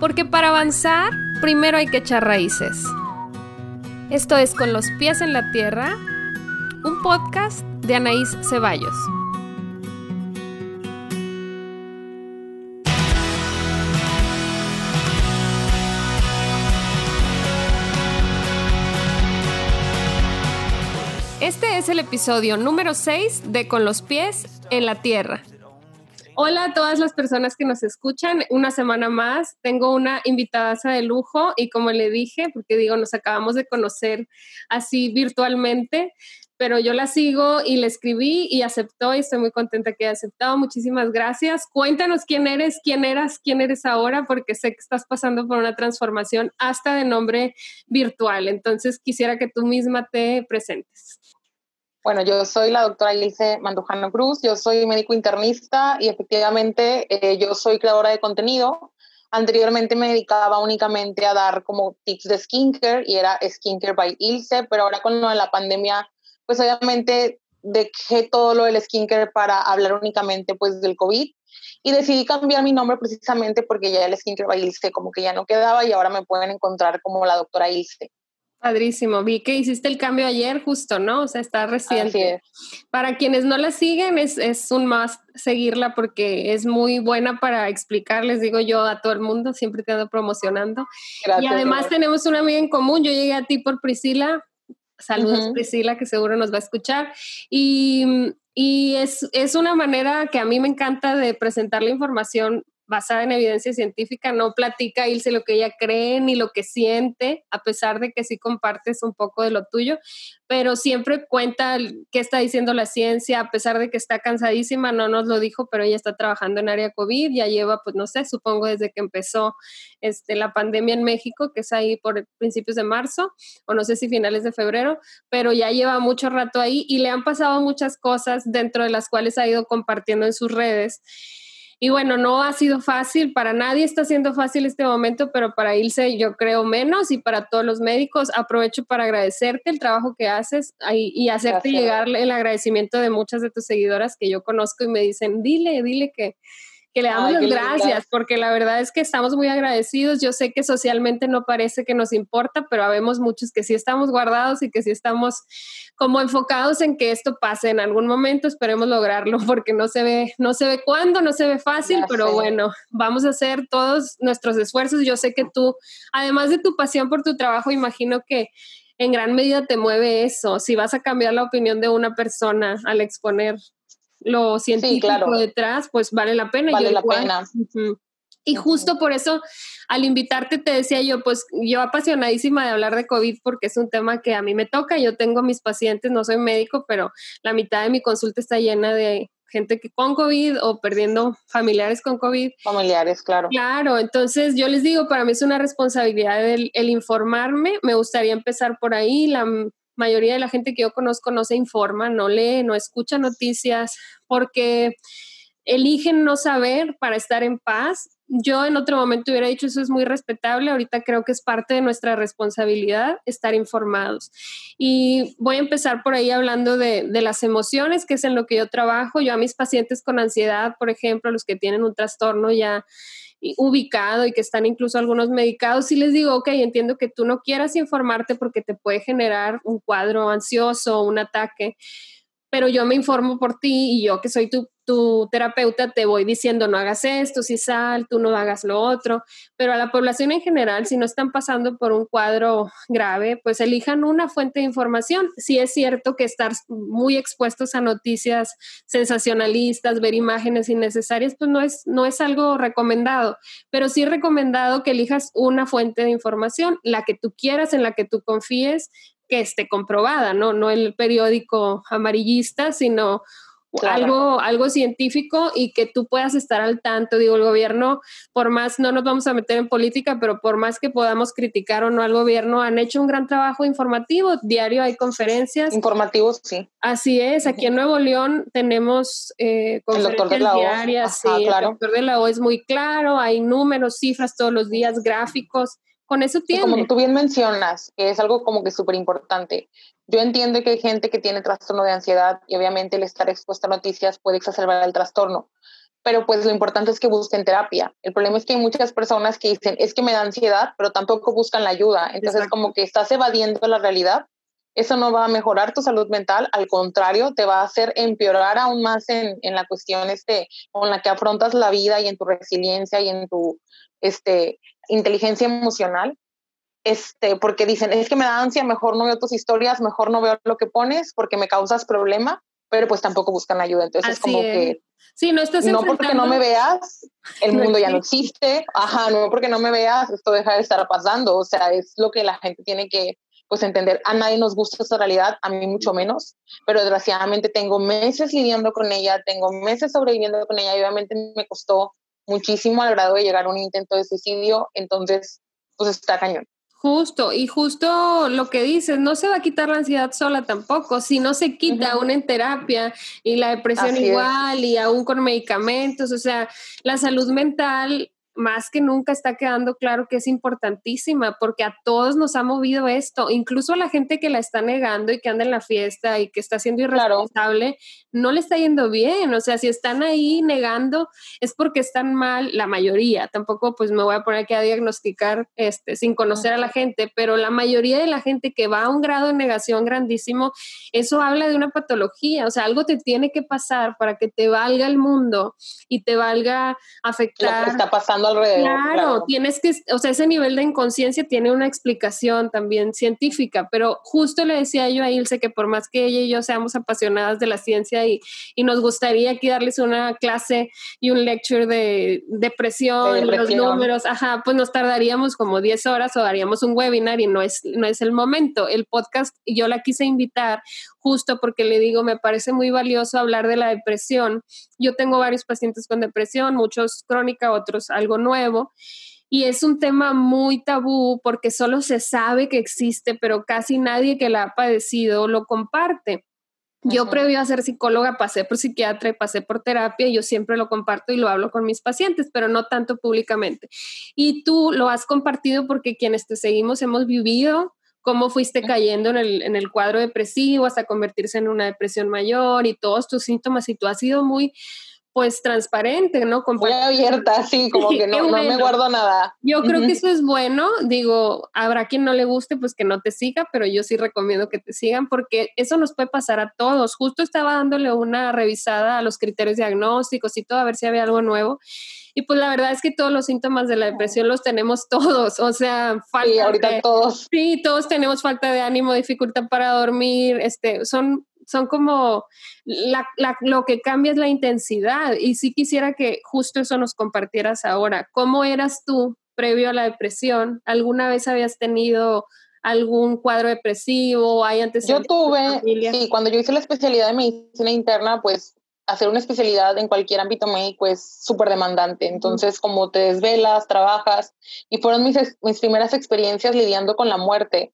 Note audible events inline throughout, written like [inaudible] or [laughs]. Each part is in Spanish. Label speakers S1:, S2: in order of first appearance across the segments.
S1: Porque para avanzar, primero hay que echar raíces. Esto es Con los pies en la tierra, un podcast de Anaís Ceballos. Este es el episodio número 6 de Con los pies en la tierra. Hola a todas las personas que nos escuchan. Una semana más. Tengo una invitada de lujo y como le dije, porque digo, nos acabamos de conocer así virtualmente, pero yo la sigo y le escribí y aceptó y estoy muy contenta que haya aceptado. Muchísimas gracias. Cuéntanos quién eres, quién eras, quién eres ahora, porque sé que estás pasando por una transformación hasta de nombre virtual. Entonces quisiera que tú misma te presentes.
S2: Bueno, yo soy la doctora Ilse Mandujano Cruz, yo soy médico internista y efectivamente eh, yo soy creadora de contenido. Anteriormente me dedicaba únicamente a dar como tips de skincare y era Skincare by Ilse, pero ahora con lo de la pandemia, pues obviamente dejé todo lo del skincare para hablar únicamente pues del COVID y decidí cambiar mi nombre precisamente porque ya el Skincare by Ilse como que ya no quedaba y ahora me pueden encontrar como la doctora Ilse.
S1: Padrísimo. Vi que hiciste el cambio ayer justo, ¿no? O sea, está reciente. Para quienes no la siguen, es, es un más seguirla porque es muy buena para explicar, les digo yo, a todo el mundo, siempre te ando promocionando. y además tenemos una amiga en común. Yo llegué a ti por Priscila. Saludos, Priscila, que seguro nos va a escuchar. Y, y es, es una manera que a mí me encanta de presentar la información basada en evidencia científica, no platica Ilse lo que ella cree ni lo que siente, a pesar de que sí compartes un poco de lo tuyo, pero siempre cuenta qué está diciendo la ciencia, a pesar de que está cansadísima, no nos lo dijo, pero ella está trabajando en área COVID, ya lleva, pues no sé, supongo desde que empezó este, la pandemia en México, que es ahí por principios de marzo, o no sé si finales de febrero, pero ya lleva mucho rato ahí y le han pasado muchas cosas dentro de las cuales ha ido compartiendo en sus redes. Y bueno, no ha sido fácil, para nadie está siendo fácil este momento, pero para Ilse yo creo menos y para todos los médicos aprovecho para agradecerte el trabajo que haces y hacerte llegar el agradecimiento de muchas de tus seguidoras que yo conozco y me dicen, dile, dile que, que le damos las gracias, porque la verdad es que estamos muy agradecidos. Yo sé que socialmente no parece que nos importa, pero habemos muchos que sí estamos guardados y que sí estamos como enfocados en que esto pase en algún momento. Esperemos lograrlo, [laughs] porque no se ve, no se ve cuándo, no se ve fácil, pero bueno, vamos a hacer todos nuestros esfuerzos. Yo sé que tú, además de tu pasión por tu trabajo, imagino que en gran medida te mueve eso. Si vas a cambiar la opinión de una persona al exponer lo científico detrás, pues vale la pena.
S2: Vale la pena.
S1: Y justo por eso, al invitarte, te decía yo, pues yo apasionadísima de hablar de COVID porque es un tema que a mí me toca. Yo tengo mis pacientes, no soy médico, pero la mitad de mi consulta está llena de gente que con COVID o perdiendo familiares con COVID.
S2: Familiares, claro.
S1: Claro, entonces yo les digo, para mí es una responsabilidad el, el informarme. Me gustaría empezar por ahí. La mayoría de la gente que yo conozco no se informa, no lee, no escucha noticias, porque eligen no saber para estar en paz. Yo en otro momento hubiera dicho eso es muy respetable, ahorita creo que es parte de nuestra responsabilidad estar informados. Y voy a empezar por ahí hablando de, de, las emociones, que es en lo que yo trabajo. Yo a mis pacientes con ansiedad, por ejemplo, los que tienen un trastorno ya ubicado y que están incluso algunos medicados, y les digo, ok, entiendo que tú no quieras informarte porque te puede generar un cuadro ansioso, un ataque, pero yo me informo por ti y yo que soy tu tu terapeuta te voy diciendo no hagas esto, si sal, tú no hagas lo otro, pero a la población en general, si no están pasando por un cuadro grave, pues elijan una fuente de información. Si es cierto que estar muy expuestos a noticias sensacionalistas, ver imágenes innecesarias, pues no es, no es algo recomendado, pero sí recomendado que elijas una fuente de información, la que tú quieras, en la que tú confíes, que esté comprobada, ¿no? No el periódico amarillista, sino algo, algo científico y que tú puedas estar al tanto. Digo, el gobierno, por más, no nos vamos a meter en política, pero por más que podamos criticar o no al gobierno, han hecho un gran trabajo informativo. Diario hay conferencias.
S2: Informativos, sí.
S1: Así es. Aquí en Nuevo León tenemos eh, conferencias diarias. El doctor de la O es muy claro. Hay números, cifras todos los días, gráficos. Con eso tiene.
S2: como tú bien mencionas, que es algo como que súper importante. Yo entiendo que hay gente que tiene trastorno de ansiedad y obviamente el estar expuesto a noticias puede exacerbar el trastorno, pero pues lo importante es que busquen terapia. El problema es que hay muchas personas que dicen, es que me da ansiedad, pero tampoco buscan la ayuda. Entonces, como que estás evadiendo la realidad. Eso no va a mejorar tu salud mental, al contrario, te va a hacer empeorar aún más en, en la cuestión este, con la que afrontas la vida y en tu resiliencia y en tu este, inteligencia emocional. Este, porque dicen, es que me da ansia, mejor no veo tus historias, mejor no veo lo que pones porque me causas problema, pero pues tampoco buscan ayuda. Entonces es como que
S1: Sí, no estás
S2: No porque no me veas, el [laughs] mundo ya no existe. Ajá, no porque no me veas, esto deja de estar pasando. O sea, es lo que la gente tiene que pues entender. A nadie nos gusta esta realidad, a mí mucho menos, pero desgraciadamente tengo meses lidiando con ella, tengo meses sobreviviendo con ella y obviamente me costó muchísimo al grado de llegar a un intento de suicidio, entonces pues está cañón.
S1: Justo, y justo lo que dices, no se va a quitar la ansiedad sola tampoco, si no se quita aún en terapia y la depresión igual y aún con medicamentos, o sea, la salud mental más que nunca está quedando claro que es importantísima porque a todos nos ha movido esto, incluso a la gente que la está negando y que anda en la fiesta y que está siendo irresponsable, no le está yendo bien, o sea, si están ahí negando es porque están mal la mayoría, tampoco pues me voy a poner aquí a diagnosticar este sin conocer a la gente, pero la mayoría de la gente que va a un grado de negación grandísimo, eso habla de una patología, o sea, algo te tiene que pasar para que te valga el mundo y te valga afectar.
S2: Lo que está pasando alrededor.
S1: Claro, tienes que, o sea, ese nivel de inconsciencia tiene una explicación también científica, pero justo le decía yo a Ilse que por más que ella y yo seamos apasionadas de la ciencia y, y nos gustaría aquí darles una clase y un lecture de depresión, de los números, ajá, pues nos tardaríamos como 10 horas o daríamos un webinar y no es, no es el momento. El podcast yo la quise invitar justo porque le digo, me parece muy valioso hablar de la depresión. Yo tengo varios pacientes con depresión, muchos crónica, otros algo nuevo. Y es un tema muy tabú porque solo se sabe que existe, pero casi nadie que la ha padecido lo comparte. Yo previo a ser psicóloga pasé por psiquiatra y pasé por terapia y yo siempre lo comparto y lo hablo con mis pacientes, pero no tanto públicamente. Y tú lo has compartido porque quienes te seguimos hemos vivido cómo fuiste cayendo en el, en el cuadro depresivo hasta convertirse en una depresión mayor y todos tus síntomas y tú has sido muy pues transparente, ¿no?
S2: Muy abierta, sí, como que no, no, me guardo nada.
S1: Yo creo que eso es bueno, digo, habrá quien no le guste, pues que no te siga, pero yo sí recomiendo que te sigan porque eso nos puede pasar a todos. Justo estaba dándole una revisada a los criterios diagnósticos y todo, a ver si había algo nuevo. Y pues la verdad es que todos los síntomas de la depresión los tenemos todos, o sea,
S2: falta. Sí, ahorita todos.
S1: Sí, todos tenemos falta de ánimo, dificultad para dormir, este, son son como lo que cambia es la intensidad. Y sí quisiera que justo eso nos compartieras ahora. ¿Cómo eras tú previo a la depresión? ¿Alguna vez habías tenido algún cuadro depresivo? ¿Hay
S2: Yo tuve, sí, cuando yo hice la especialidad de medicina interna, pues hacer una especialidad en cualquier ámbito médico es súper demandante. Entonces, como te desvelas, trabajas, y fueron mis, mis primeras experiencias lidiando con la muerte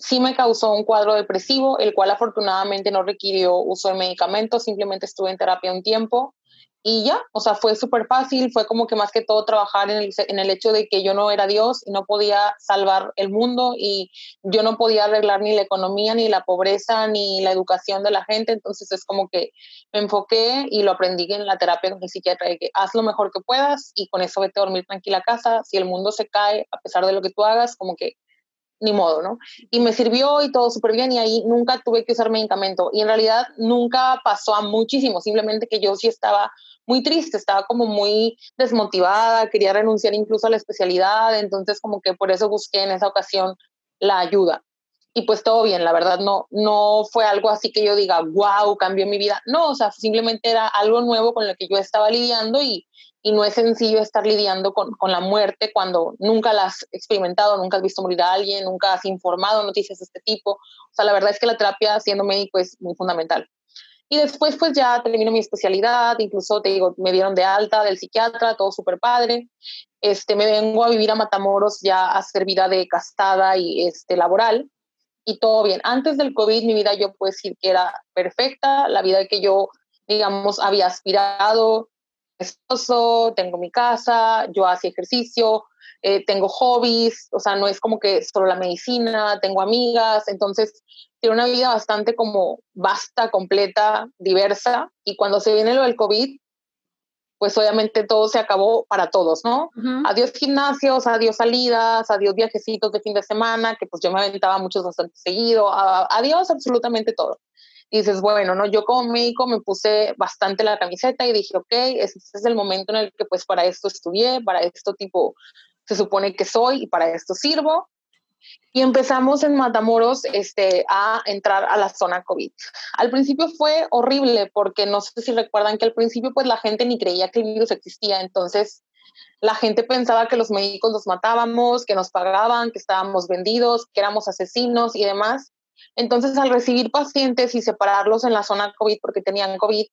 S2: sí me causó un cuadro depresivo, el cual afortunadamente no requirió uso de medicamentos, simplemente estuve en terapia un tiempo y ya, o sea, fue súper fácil, fue como que más que todo trabajar en el, en el hecho de que yo no era Dios y no podía salvar el mundo y yo no podía arreglar ni la economía, ni la pobreza, ni la educación de la gente, entonces es como que me enfoqué y lo aprendí en la terapia con el psiquiatra, de que haz lo mejor que puedas y con eso vete a dormir tranquila a casa, si el mundo se cae, a pesar de lo que tú hagas, como que ni modo, ¿no? Y me sirvió y todo súper bien y ahí nunca tuve que usar medicamento y en realidad nunca pasó a muchísimo, simplemente que yo sí estaba muy triste, estaba como muy desmotivada, quería renunciar incluso a la especialidad, entonces como que por eso busqué en esa ocasión la ayuda. Y pues todo bien, la verdad no, no fue algo así que yo diga, wow, cambió mi vida. No, o sea, simplemente era algo nuevo con lo que yo estaba lidiando y, y no es sencillo estar lidiando con, con, la muerte cuando nunca la has experimentado, nunca has visto morir a alguien, nunca has informado noticias de este tipo. O sea, la verdad es que la terapia siendo médico es muy fundamental. Y después pues ya termino mi especialidad, incluso te digo, me dieron de alta del psiquiatra, todo súper padre. Este, me vengo a vivir a Matamoros ya a hacer vida de castada y este, laboral y todo bien. Antes del COVID mi vida yo puedo decir que era perfecta, la vida que yo, digamos, había aspirado, esposo, tengo mi casa, yo hacía ejercicio, eh, tengo hobbies, o sea, no es como que solo la medicina, tengo amigas, entonces tiene una vida bastante como vasta, completa, diversa, y cuando se viene lo del COVID, pues obviamente todo se acabó para todos, ¿no? Adiós gimnasios, adiós salidas, adiós viajecitos de fin de semana, que pues yo me aventaba muchos bastante seguido, adiós absolutamente todo. Y dices, bueno, ¿no? Yo como médico me puse bastante la camiseta y dije, ok, este es el momento en el que pues para esto estudié, para esto tipo se supone que soy y para esto sirvo. Y empezamos en Matamoros este, a entrar a la zona COVID. Al principio fue horrible porque no sé si recuerdan que al principio pues la gente ni creía que el virus existía, entonces la gente pensaba que los médicos los matábamos, que nos pagaban, que estábamos vendidos, que éramos asesinos y demás. Entonces al recibir pacientes y separarlos en la zona COVID porque tenían COVID,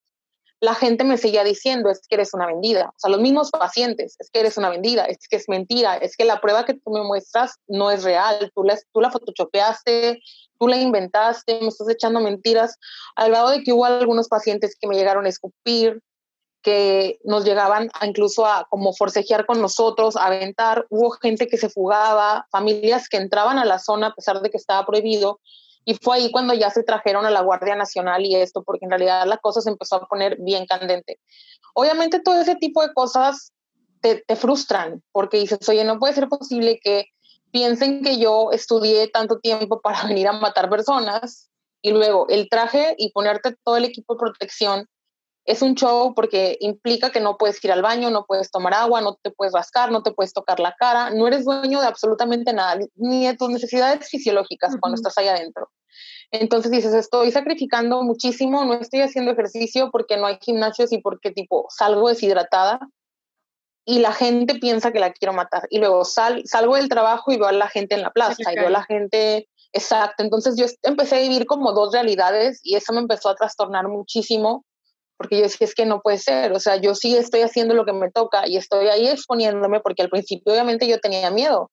S2: la gente me seguía diciendo, es que eres una vendida. O sea, los mismos pacientes, es que eres una vendida, es que es mentira, es que la prueba que tú me muestras no es real, tú la, tú la photoshopeaste, tú la inventaste, me estás echando mentiras, al grado de que hubo algunos pacientes que me llegaron a escupir, que nos llegaban a incluso a como forcejear con nosotros, a aventar, hubo gente que se fugaba, familias que entraban a la zona a pesar de que estaba prohibido, y fue ahí cuando ya se trajeron a la Guardia Nacional y esto, porque en realidad la cosa se empezó a poner bien candente. Obviamente todo ese tipo de cosas te, frustran, porque dices, oye, no puede ser posible que piensen que yo estudié tanto tiempo [laughs] para venir a matar personas y luego el traje y ponerte todo el equipo de protección es un show porque implica que no puedes ir al baño, no puedes tomar agua, no te puedes rascar, no te puedes tocar la cara, no eres dueño de absolutamente nada, ni de tus necesidades fisiológicas cuando estás ahí adentro. Entonces dices, estoy sacrificando muchísimo, no estoy haciendo ejercicio porque no hay gimnasios y porque tipo salgo deshidratada y la gente piensa que la quiero matar. Y luego sal, salgo del trabajo y veo a la gente en la plaza y veo a la gente, exacto. Entonces yo empecé a vivir como dos realidades y eso me empezó a trastornar muchísimo porque yo decía, es que no puede ser, o sea, yo sí estoy haciendo lo que me toca y estoy ahí exponiéndome porque al principio obviamente yo tenía miedo,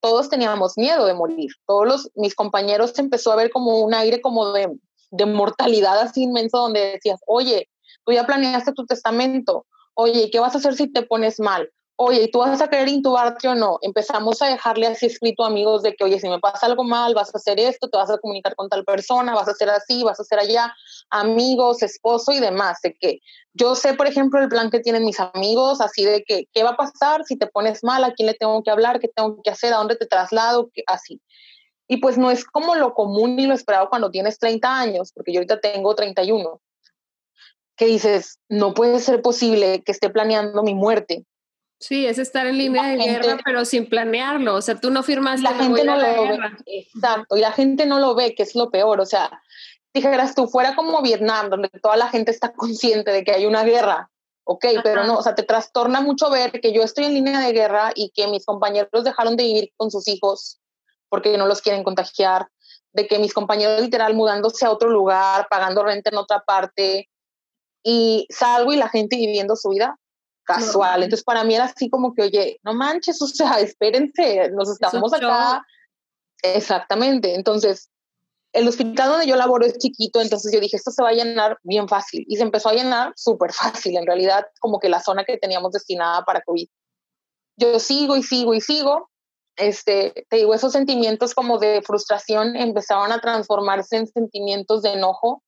S2: todos teníamos miedo de morir, todos los, mis compañeros empezó a ver como un aire como de, de mortalidad así inmenso donde decías, oye, tú ya planeaste tu testamento, oye, ¿qué vas a hacer si te pones mal? Oye, ¿tú vas a querer intubarte o no? Empezamos a dejarle así escrito a amigos de que, oye, si me pasa algo mal, vas a hacer esto, te vas a comunicar con tal persona, vas a hacer así, vas a hacer allá, amigos, esposo y demás. De que yo sé, por ejemplo, el plan que tienen mis amigos, así de que, ¿qué va a pasar si te pones mal? ¿A quién le tengo que hablar? ¿Qué tengo que hacer? ¿A dónde te traslado? Así. Y pues no es como lo común ni lo esperado cuando tienes 30 años, porque yo ahorita tengo 31 que dices, no puede ser posible que esté planeando mi muerte,
S1: Sí, es estar en línea de guerra, pero sin planearlo. O sea, tú no firmas
S2: la gente no lo ve. Exacto, y la gente no lo ve, que es lo peor. O sea, dijeras tú, fuera como Vietnam, donde toda la gente está consciente de que hay una guerra. Ok, pero no, o sea, te trastorna mucho ver que yo estoy en línea de guerra y que mis compañeros dejaron de vivir con sus hijos porque no los quieren contagiar, de que mis compañeros literal mudándose a otro lugar, pagando renta en otra parte, y salgo y la gente viviendo su vida casual. Entonces, para mí era así como que, oye, no manches, o sea, [laughs] espérense, nos estamos acá. Exactamente. Entonces, el hospital donde yo laboro es chiquito, entonces yo dije, esto se va a llenar bien fácil. Y se empezó a llenar súper fácil, en realidad, como que la zona que teníamos destinada para COVID. Yo sigo y sigo y sigo. Este, te digo, esos sentimientos como de frustración empezaron a transformarse en sentimientos de enojo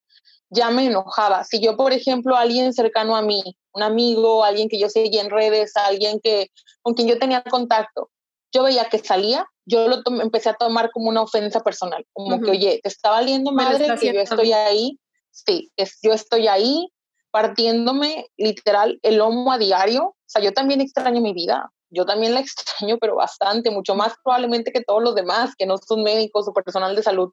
S2: ya me enojaba. Si yo, por ejemplo, alguien cercano a mí, un amigo, alguien que yo seguía en redes, alguien que, con quien yo tenía contacto, yo veía que salía, yo lo empecé a tomar como una ofensa personal, como que, oye, te está valiendo madre que yo estoy ahí, sí, es, yo estoy ahí partiéndome literal el lomo a diario, o sea, yo también extraño mi vida, yo también la extraño, pero bastante, mucho más probablemente que todos los demás que no son médicos o personal de salud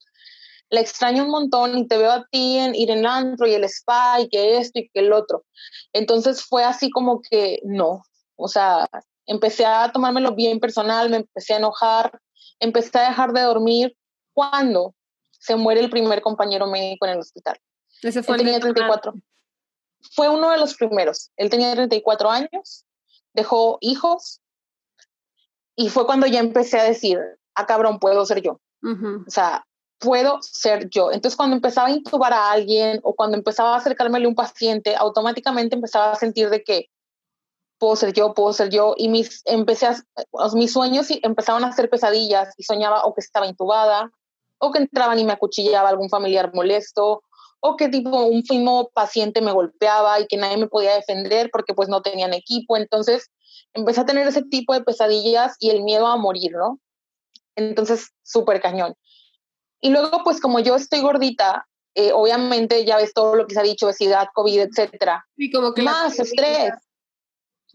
S2: la extraño un montón y te veo a ti en ir en antro y el spa y que esto y que el otro. Entonces fue así como que no, o sea, empecé a tomármelo bien personal, me empecé a enojar, empecé a dejar de dormir cuando se muere el primer compañero médico en el hospital.
S1: Ese fue
S2: Él tenía 34. Fue uno de los primeros. Él tenía 34 años, dejó hijos y fue cuando ya empecé a decir, ah, cabrón, puedo ser yo. O sea, puedo ser yo. Entonces, cuando empezaba a intubar a alguien o cuando empezaba a acercarme a un paciente, automáticamente empezaba a sentir de que puedo ser yo, puedo ser yo. Y mis, empecé a, mis sueños empezaban a ser pesadillas y soñaba o que estaba intubada o que entraban y me acuchillaba algún familiar molesto o que tipo un mismo paciente me golpeaba y que nadie me podía defender porque pues no tenían equipo. Entonces empecé a tener ese tipo de pesadillas y el miedo a morir, ¿no? Entonces, súper cañón. Y luego, pues como yo estoy gordita, eh, obviamente ya ves todo lo que se ha dicho, obesidad, COVID, etcétera.
S1: Y como que
S2: más estrés.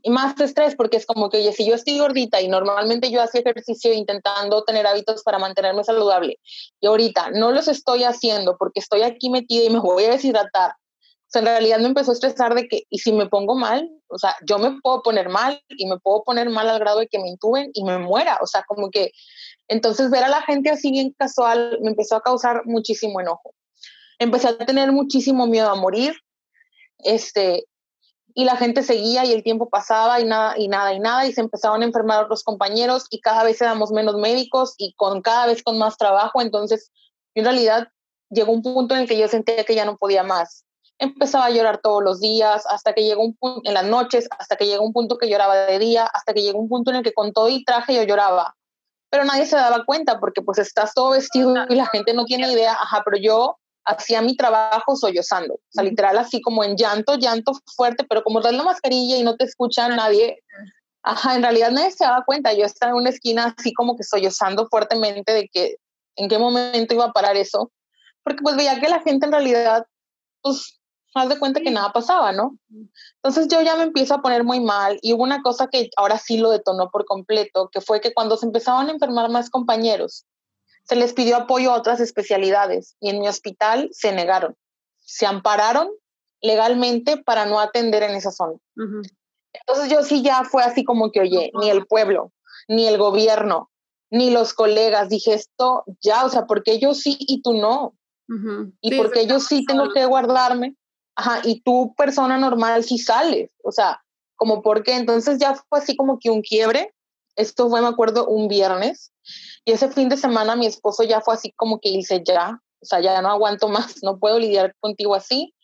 S2: Y más estrés, porque es como que, oye, si yo estoy gordita y normalmente yo hacía ejercicio intentando tener hábitos para mantenerme saludable, y ahorita no los estoy haciendo porque estoy aquí metida y me voy a deshidratar, sea, en realidad me empezó a estresar de que, y si me pongo mal, o sea, yo me puedo poner mal y me puedo poner mal al grado de que me intuben y me muera, o sea, como que, entonces ver a la gente así bien casual me empezó a causar muchísimo enojo empecé a tener muchísimo miedo a morir, este, y la gente seguía y el tiempo pasaba y nada, y nada, y nada, y se empezaban a enfermar otros compañeros y cada vez éramos menos médicos y con cada vez con más trabajo, entonces en realidad llegó un punto en el que yo sentía que ya no podía más. Empezaba a llorar todos los días, hasta que llegó un punto, en las noches, hasta que llegó un punto que lloraba de día, hasta que llegó un punto en el que con todo y traje yo lloraba. Pero nadie se daba cuenta porque pues estás todo vestido y la gente no tiene idea, ajá, pero yo hacía mi trabajo sollozando, o sea, literal así como en llanto, llanto fuerte, pero como traes la mascarilla y no te escucha nadie, ajá, en realidad nadie se daba cuenta, yo estaba en una esquina así como que sollozando fuertemente de que en qué momento iba a parar eso, porque pues veía que la gente en realidad, pues, haz de cuenta que nada pasaba, ¿no? Entonces yo ya me empiezo a poner muy mal y hubo una cosa que ahora sí lo detonó por completo, que fue que cuando se empezaban a enfermar más compañeros, se les pidió apoyo a otras especialidades y en mi hospital se negaron. Se ampararon legalmente para no atender en esa zona. Entonces yo sí ya fue así como que, oye, ni el pueblo, ni el gobierno, ni los colegas, dije esto ya, o sea, porque yo sí y tú no. Y porque yo sí tengo que guardarme, ajá, y tú persona normal sí sales, o sea, como porque entonces ya fue así como que un quiebre. Esto fue, me acuerdo, un viernes y ese fin de semana mi esposo ya fue así como que dice, ya, o sea, ya no aguanto más, no puedo lidiar contigo así.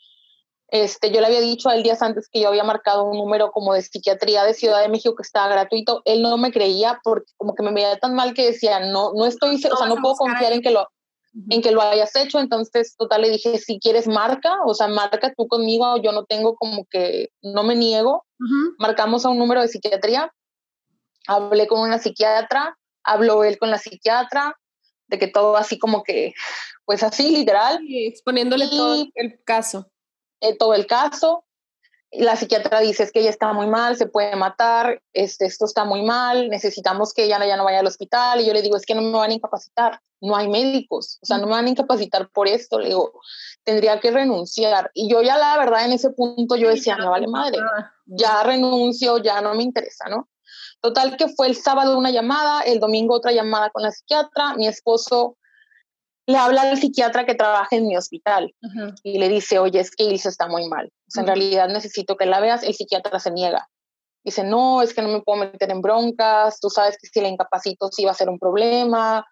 S2: Este, yo le había dicho a él días antes que yo había marcado un número como de psiquiatría de Ciudad de México que estaba gratuito. Él no me creía porque como que me veía tan mal que decía, no, no estoy, o sea, no puedo confiar en que lo, en que lo hayas hecho. Entonces, total, le dije, si quieres, marca, o sea, marca tú conmigo, yo no tengo como que, no me niego. Marcamos a un número de psiquiatría. Hablé con una psiquiatra, habló él con la psiquiatra, de que todo así como que, pues así, literal.
S1: exponiéndole todo el caso.
S2: Eh, todo el caso. La psiquiatra dice es que ella está muy mal, se puede matar, este, esto está muy mal, necesitamos que ella ya no vaya al hospital. Y yo le digo, es que no me van a incapacitar, no hay médicos, o sea, no me van a incapacitar por esto. Le digo, tendría que renunciar. Y yo ya la verdad en ese punto yo decía, me vale madre, ya renuncio, ya no me interesa, ¿no? Total que fue el sábado una llamada, el domingo otra llamada con la psiquiatra, mi esposo le habla al psiquiatra que trabaja en mi hospital y le dice, oye, es que Ilse está muy mal, en realidad necesito que la veas, el psiquiatra se niega. Dice, no, es que no me puedo meter en broncas, tú sabes que si la incapacito sí va a ser un problema,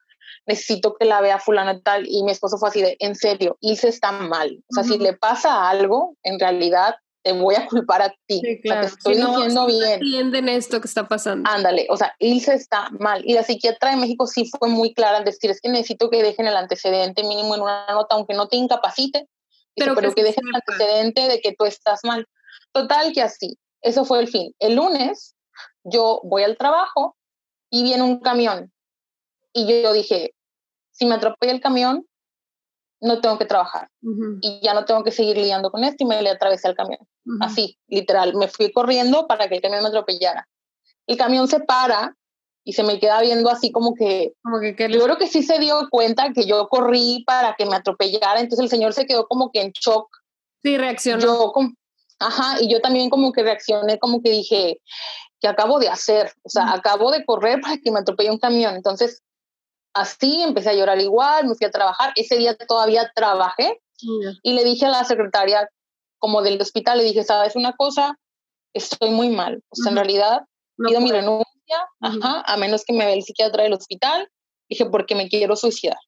S2: necesito que la vea fulano y tal. Y mi esposo fue así de, en serio, Ilse está mal. O sea, si le pasa algo, en realidad te voy a culpar a ti. te estoy diciendo bien.
S1: entienden esto que está pasando.
S2: Ándale, o sea, Ilse está mal. Y la psiquiatra de México sí fue muy clara en decir, es que necesito que dejen el antecedente mínimo en una nota, aunque no te incapacite, pero, que, dejen el antecedente de que tú estás mal. Total que así, eso fue el fin. El lunes yo voy al trabajo y viene un camión. Y yo dije, si me atropella el camión, no tengo que trabajar y ya no tengo que seguir lidiando con esto y me le atravesé al camión. Así, literal, me fui corriendo para que el camión me atropellara. El camión se para y se me queda viendo así como que,
S1: como que
S2: yo creo que sí se dio cuenta que yo corrí para que me atropellara, entonces el señor se quedó como que en shock.
S1: Sí, reaccionó.
S2: Yo, ajá, y yo también como que reaccioné, como que dije, que acabo de hacer? O sea, acabo de correr para que me atropelle un camión. Entonces, así, empecé a llorar igual, me fui a trabajar. Ese día todavía trabajé y le dije a la secretaria como del hospital, le dije, ¿sabes una cosa? Estoy muy mal. O sea, en realidad pido mi renuncia, a menos que me vea el psiquiatra del hospital. Dije, porque me quiero suicidar.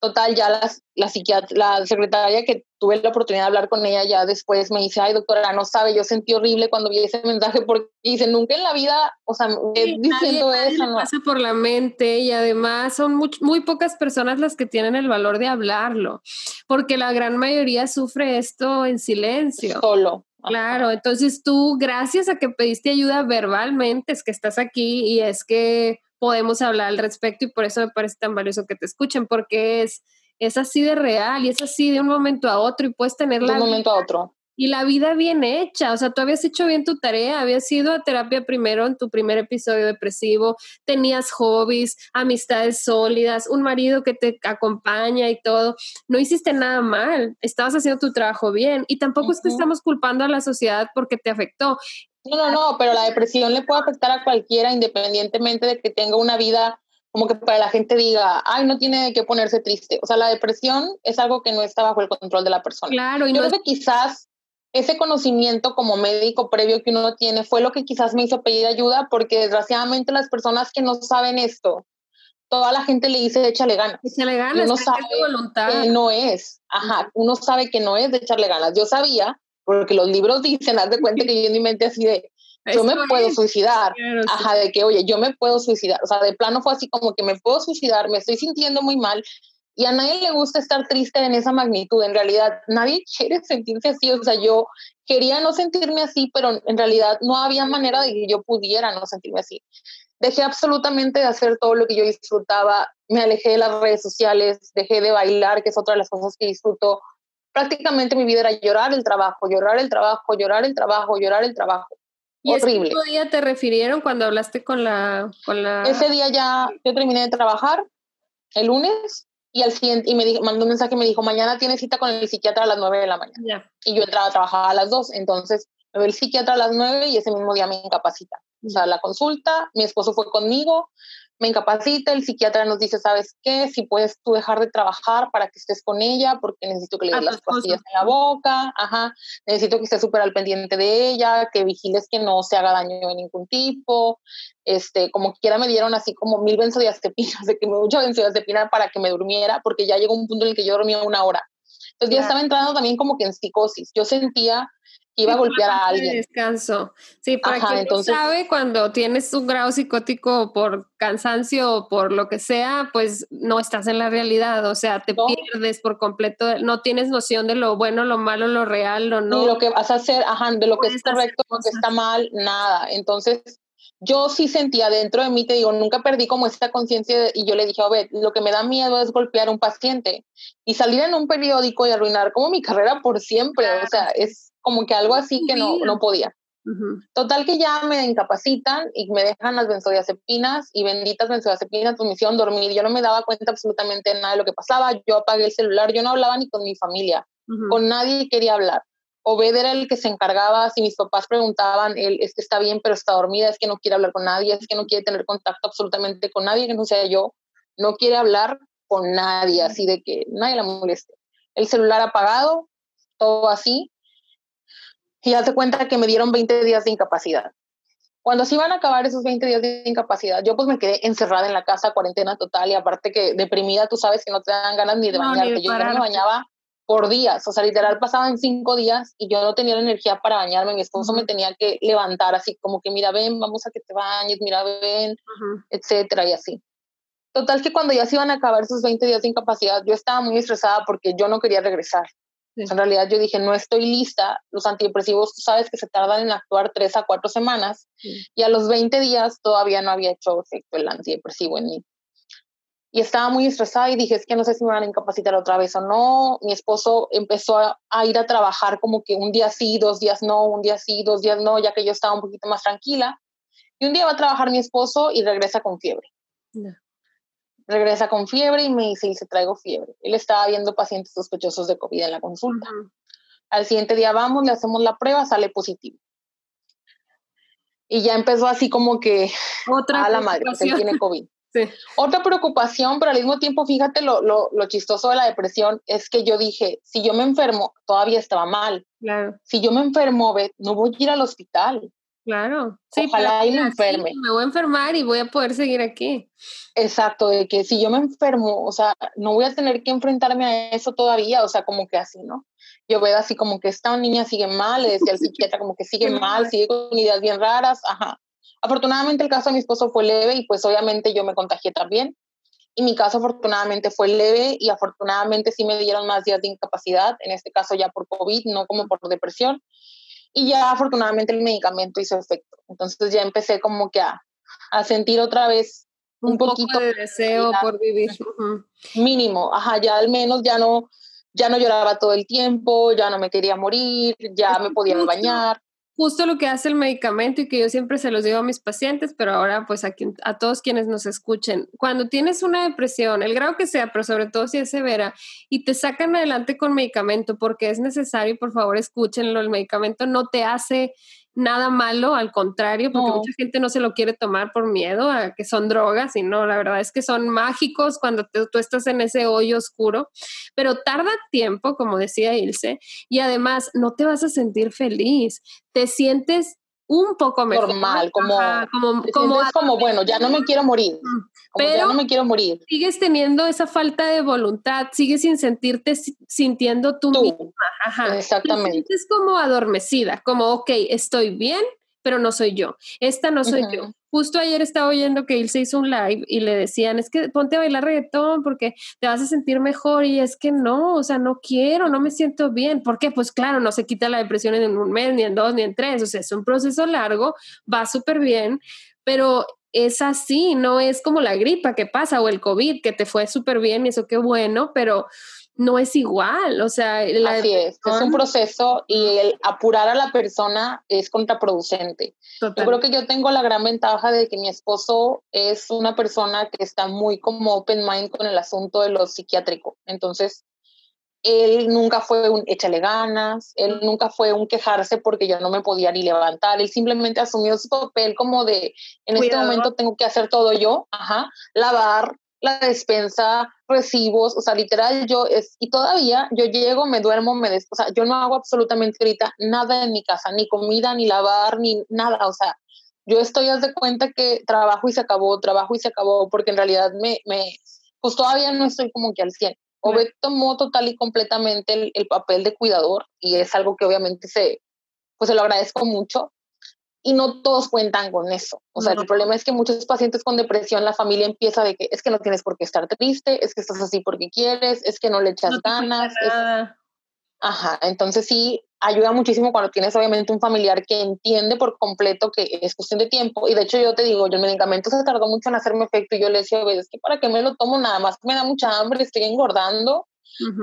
S2: Total, ya las, la, la secretaria que tuve la oportunidad de hablar con ella ya después me dice, ay doctora, no sabe, yo sentí horrible cuando vi ese mensaje porque dice, nunca en la vida, o sea, diciendo eso.
S1: no. pasa por la mente y además son muy, muy pocas personas las que tienen el valor de hablarlo, porque la gran mayoría sufre esto en silencio.
S2: Solo.
S1: Claro, entonces tú, gracias a que pediste ayuda verbalmente, es que estás aquí y es que podemos hablar al respecto y por eso me parece tan valioso que te escuchen, porque es, es así de real y es así de un momento a otro y puedes tener
S2: la... De un momento a otro.
S1: Y la vida bien hecha, o sea, tú habías hecho bien tu tarea, habías ido a terapia primero en tu primer episodio depresivo, tenías hobbies, amistades sólidas, un marido que te acompaña y todo, no hiciste nada mal, estabas haciendo tu trabajo bien y tampoco es que estamos culpando a la sociedad porque te afectó.
S2: No, no, no, pero la depresión le puede afectar a cualquiera independientemente de que tenga una vida como que para la gente diga, ay, no tiene que ponerse triste. O sea, la depresión es algo que no está bajo el control de la persona.
S1: Claro,
S2: y Yo creo que quizás ese conocimiento como médico previo que uno tiene fue lo que quizás me hizo pedir ayuda, porque desgraciadamente las personas que no saben esto, toda la gente le dice échale ganas.
S1: Échale ganas,
S2: uno sabe que no es. Ajá, uno sabe que no es de echarle ganas. Yo sabía porque los libros dicen, haz de cuenta que yo en mi mente así de, yo me puedo suicidar, ajá, de que, oye, yo me puedo suicidar, o sea, de plano fue así como que me puedo suicidar, me estoy sintiendo muy mal, y a nadie le gusta estar triste en esa magnitud, en realidad nadie quiere sentirse así, o sea, yo quería no sentirme así, pero en realidad no había manera de que yo pudiera no sentirme así. Dejé absolutamente de hacer todo lo que yo disfrutaba, me alejé de las redes sociales, dejé de bailar, que es otra de las cosas que disfruto, prácticamente mi vida era llorar el trabajo, llorar el trabajo, llorar el trabajo, llorar el trabajo.
S1: ¿Y Horrible. ese día te refirieron cuando hablaste con la, con la...
S2: Ese día ya yo terminé de trabajar el lunes y al siguiente y me mandó un mensaje y me dijo, mañana tienes cita con el psiquiatra a las 9 de la mañana. Y yo entraba a trabajar a las 2, entonces me ve el psiquiatra a las 9 y ese mismo día me incapacita. O sea, la consulta, mi esposo fue conmigo, me incapacita, el psiquiatra nos dice, ¿sabes qué? Si puedes tú dejar de trabajar para que estés con ella, porque necesito que le des las pastillas en la boca, ajá, necesito que estés súper al pendiente de ella, que vigiles que no se haga daño de ningún tipo, este, como quiera me dieron así como mil benzodiazepinas, [laughs] de que me mucha benzodiazepina para que me durmiera, porque ya llegó un punto en el que yo dormía una hora. Entonces ya estaba entrando también como que en psicosis. Yo sentía iba a golpear a alguien.
S1: Descanso. Sí, para quien no sabe, cuando tienes un grado psicótico por cansancio o por lo que sea, pues no estás en la realidad, o sea, te pierdes por completo, no tienes noción de lo bueno, lo malo, lo real, lo no.
S2: Ni lo que vas a hacer, ajá, de lo que es correcto, lo que está mal, nada. Entonces, yo sí sentía dentro de mí, te digo, nunca perdí como esta conciencia y yo le dije, a ver, lo que me da miedo es golpear a un paciente y salir en un periódico y arruinar como mi carrera por siempre, o sea, es como que algo así que no, no podía. Total que ya me incapacitan y me dejan las benzodiazepinas y benditas benzodiazepinas pues me hicieron dormir. Yo no me daba cuenta absolutamente de nada de lo que pasaba. Yo apagué el celular, yo no hablaba ni con mi familia, con nadie quería hablar. Obed era el que se encargaba, si mis papás preguntaban, él es que está bien, pero está dormida, es que no quiere hablar con nadie, es que no quiere tener contacto absolutamente con nadie, que no sea yo, no quiere hablar con nadie, así de que nadie la moleste. El celular apagado, todo así, y hace cuenta que me dieron 20 días de incapacidad. Cuando se iban a acabar esos 20 días de incapacidad, yo pues me quedé encerrada en la casa, cuarentena total, y aparte que deprimida, tú sabes que no te dan ganas ni de bañarte. yo me bañaba por días, o sea, literal pasaban cinco días y yo no tenía la energía para bañarme, mi esposo me tenía que levantar así como que, mira, ven, vamos a que te bañes, mira, ven, etcétera, y así. Total que cuando ya se iban a acabar esos 20 días de incapacidad, yo estaba muy estresada porque yo no quería regresar. En realidad yo dije, no estoy lista, los antidepresivos, tú sabes que se tardan en actuar tres a cuatro semanas y a los 20 días todavía no había hecho efecto el antidepresivo en mí. Y estaba muy estresada y dije, es que no sé si me van a incapacitar otra vez o no. Mi esposo empezó a, ir a trabajar como que un día sí, dos días no, un día sí, dos días no, ya que yo estaba un poquito más tranquila. Y un día va a trabajar mi esposo y regresa con fiebre regresa con fiebre y me dice, y se traigo fiebre. Él estaba viendo pacientes sospechosos de COVID en la consulta. Al siguiente día vamos, le hacemos la prueba, sale positivo. Y ya empezó así como que
S1: otra
S2: a la madre, él tiene COVID. [laughs] Otra preocupación, pero al mismo tiempo, fíjate, lo, lo, lo, chistoso de la depresión es que yo dije, si yo me enfermo, todavía estaba mal.
S1: Claro.
S2: Si yo me enfermo, no voy a ir al hospital.
S1: Claro.
S2: Sí, Ojalá y me enferme.
S1: me voy a enfermar y voy a poder seguir aquí.
S2: Exacto, de que si yo me enfermo, o sea, no voy a tener que enfrentarme a eso todavía, o sea, como que así, ¿no? Yo veo así como que esta niña sigue mal, le decía al psiquiatra como que sigue mal, sigue con ideas bien raras, ajá. Afortunadamente el caso de mi esposo fue leve y pues obviamente yo me contagié también. Y mi caso afortunadamente fue leve y afortunadamente sí me dieron más días de incapacidad, en este caso ya por COVID, no como por depresión. Y ya afortunadamente el medicamento hizo efecto. Entonces ya empecé como que a, a sentir otra vez un, poquito
S1: de deseo por vivir.
S2: Mínimo, ajá, ya al menos ya no, ya no lloraba todo el tiempo, ya no me quería morir, ya me podía bañar
S1: justo lo que hace el medicamento y que yo siempre se los digo a mis pacientes, pero ahora pues a, a todos quienes nos escuchen, cuando tienes una depresión, el grado que sea, pero sobre todo si es severa, y te sacan adelante con medicamento porque es necesario, por favor escúchenlo, el medicamento no te hace nada malo, al contrario, porque mucha gente no se lo quiere tomar por miedo a que son drogas, y no, la verdad es que son mágicos cuando tú estás en ese hoyo oscuro, pero tarda tiempo, como decía Ilse, y además no te vas a sentir feliz, te sientes un poco mejor.
S2: Normal, como, como, como, como, bueno, ya no me quiero morir. pero ya no me quiero morir.
S1: Sigues teniendo esa falta de voluntad, sigues sin sentirte sintiendo tú, misma.
S2: Ajá. Exactamente.
S1: Es como adormecida, como, ok, estoy bien, pero no soy yo. Esta no soy yo. Justo ayer estaba oyendo que él se hizo un live y le decían, es que ponte a bailar reggaetón porque te vas a sentir mejor y es que no, o sea, no quiero, no me siento bien. ¿Por qué? Pues claro, no se quita la depresión en un mes, ni en dos, ni en tres, o sea, es un proceso largo, va súper bien, pero es así, no es como la gripa que pasa o el COVID que te fue súper bien y eso qué bueno, pero no es igual, o sea,
S2: la Así es, es un proceso y el apurar a la persona es contraproducente. Yo creo que yo tengo la gran ventaja de que mi esposo es una persona que está muy como open mind con el asunto de lo psiquiátrico, entonces él nunca fue un échale ganas, él nunca fue un quejarse porque yo no me podía ni levantar, él simplemente asumió su papel como de, en este momento tengo que hacer todo yo, ajá, lavar, la despensa, recibos, o sea, literal, yo es, y todavía yo llego, me duermo, me des, o sea, yo no hago absolutamente ahorita nada en mi casa, ni comida, ni lavar, ni nada, o sea, yo estoy, haz de cuenta que trabajo y se acabó, trabajo y se acabó, porque en realidad me, me pues todavía no estoy como que al 100. Obed tomó total y completamente el, el, papel de cuidador y es algo que obviamente se, pues se lo agradezco mucho, y no todos cuentan con eso. O sea, el problema es que muchos pacientes con depresión, la familia empieza de que es que no tienes por qué estar triste, es que estás así porque quieres, es que no le echas ganas. Ajá, entonces sí, ayuda muchísimo cuando tienes obviamente un familiar que entiende por completo que es cuestión de tiempo. Y de hecho yo te digo, yo el medicamento se tardó mucho en hacerme efecto y yo le decía, es que para qué me lo tomo nada más, me da mucha hambre, estoy engordando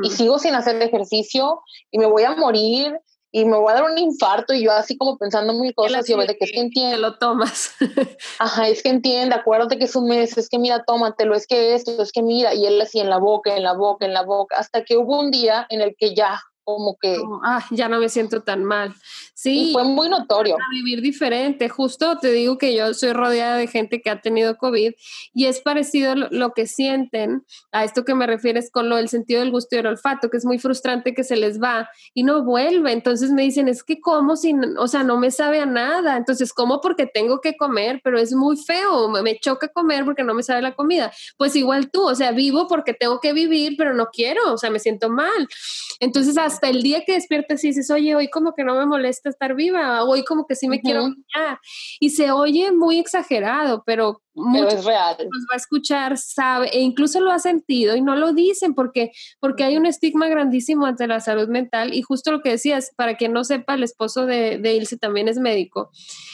S2: y sigo sin hacer ejercicio y me voy a morir y me voy a dar un infarto y yo así como pensando mil cosas y yo de que es que entiende.
S1: lo tomas. [laughs]
S2: Ajá, es que entiende, acuérdate que es un mes, es que mira, tómatelo, es que esto, es que mira, y él así en la boca, en la boca, en la boca, hasta que hubo un día en el que ya como que...
S1: ah, ya no me siento tan mal. Sí.
S2: fue muy notorio.
S1: A vivir diferente. Justo te digo que yo soy rodeada de gente que ha tenido COVID y es parecido lo, que sienten a esto que me refieres con lo del sentido del gusto y el olfato, que es muy frustrante que se les va y no vuelve. Entonces me dicen, es que como sin, o sea, no me sabe a nada. Entonces, como porque tengo que comer, pero es muy feo. Me choca comer porque no me sabe la comida. Pues igual tú, o sea, vivo porque tengo que vivir, pero no quiero, o sea, me siento mal. Entonces, hasta el día que despiertes y dices, oye, hoy como que no me molesta estar viva, hoy como que sí me quiero Y se oye muy exagerado, pero
S2: mucho es real.
S1: Nos va a escuchar, sabe, e incluso lo ha sentido y no lo dicen porque, porque hay un estigma grandísimo ante la salud mental y justo lo que decías, para quien no sepa, el esposo de, de Ilse también es médico.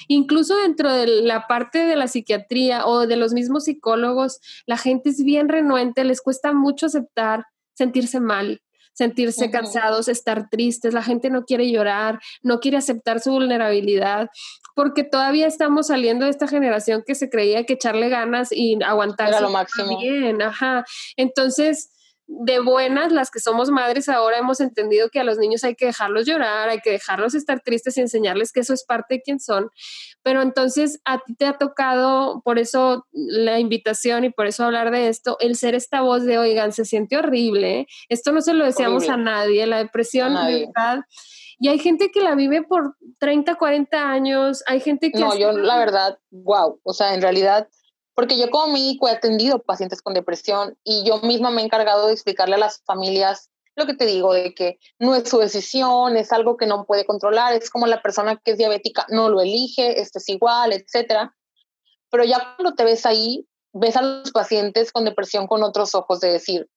S1: Incluso dentro de la parte de la psiquiatría o de los mismos psicólogos, la gente es bien renuente, les cuesta mucho aceptar sentirse mal sentirse cansados, estar tristes, la gente no quiere llorar, no quiere aceptar su vulnerabilidad, porque todavía estamos saliendo de esta generación que se creía que echarle ganas y aguantar
S2: era lo máximo.
S1: Bien, ajá. Entonces, de buenas, las que somos madres ahora hemos entendido que a los niños hay que dejarlos llorar, hay que dejarlos estar tristes y enseñarles que eso es parte de quién son. Pero entonces a ti te ha tocado, por eso la invitación y por eso hablar de esto, el ser esta voz de, oigan, se siente horrible, esto no se lo deseamos a nadie, la depresión, verdad. Y hay gente que la vive por 30, 40 años, hay gente que...
S2: No, yo la verdad, wow, o sea, en realidad porque yo como médico he atendido pacientes con depresión y yo misma me he encargado de explicarle a las familias lo que te digo, de que no es su decisión, es algo que no puede controlar, es como la persona que es diabética no lo elige, esto es igual, etcétera. Pero ya cuando te ves ahí, ves a los pacientes con depresión con otros ojos de decir,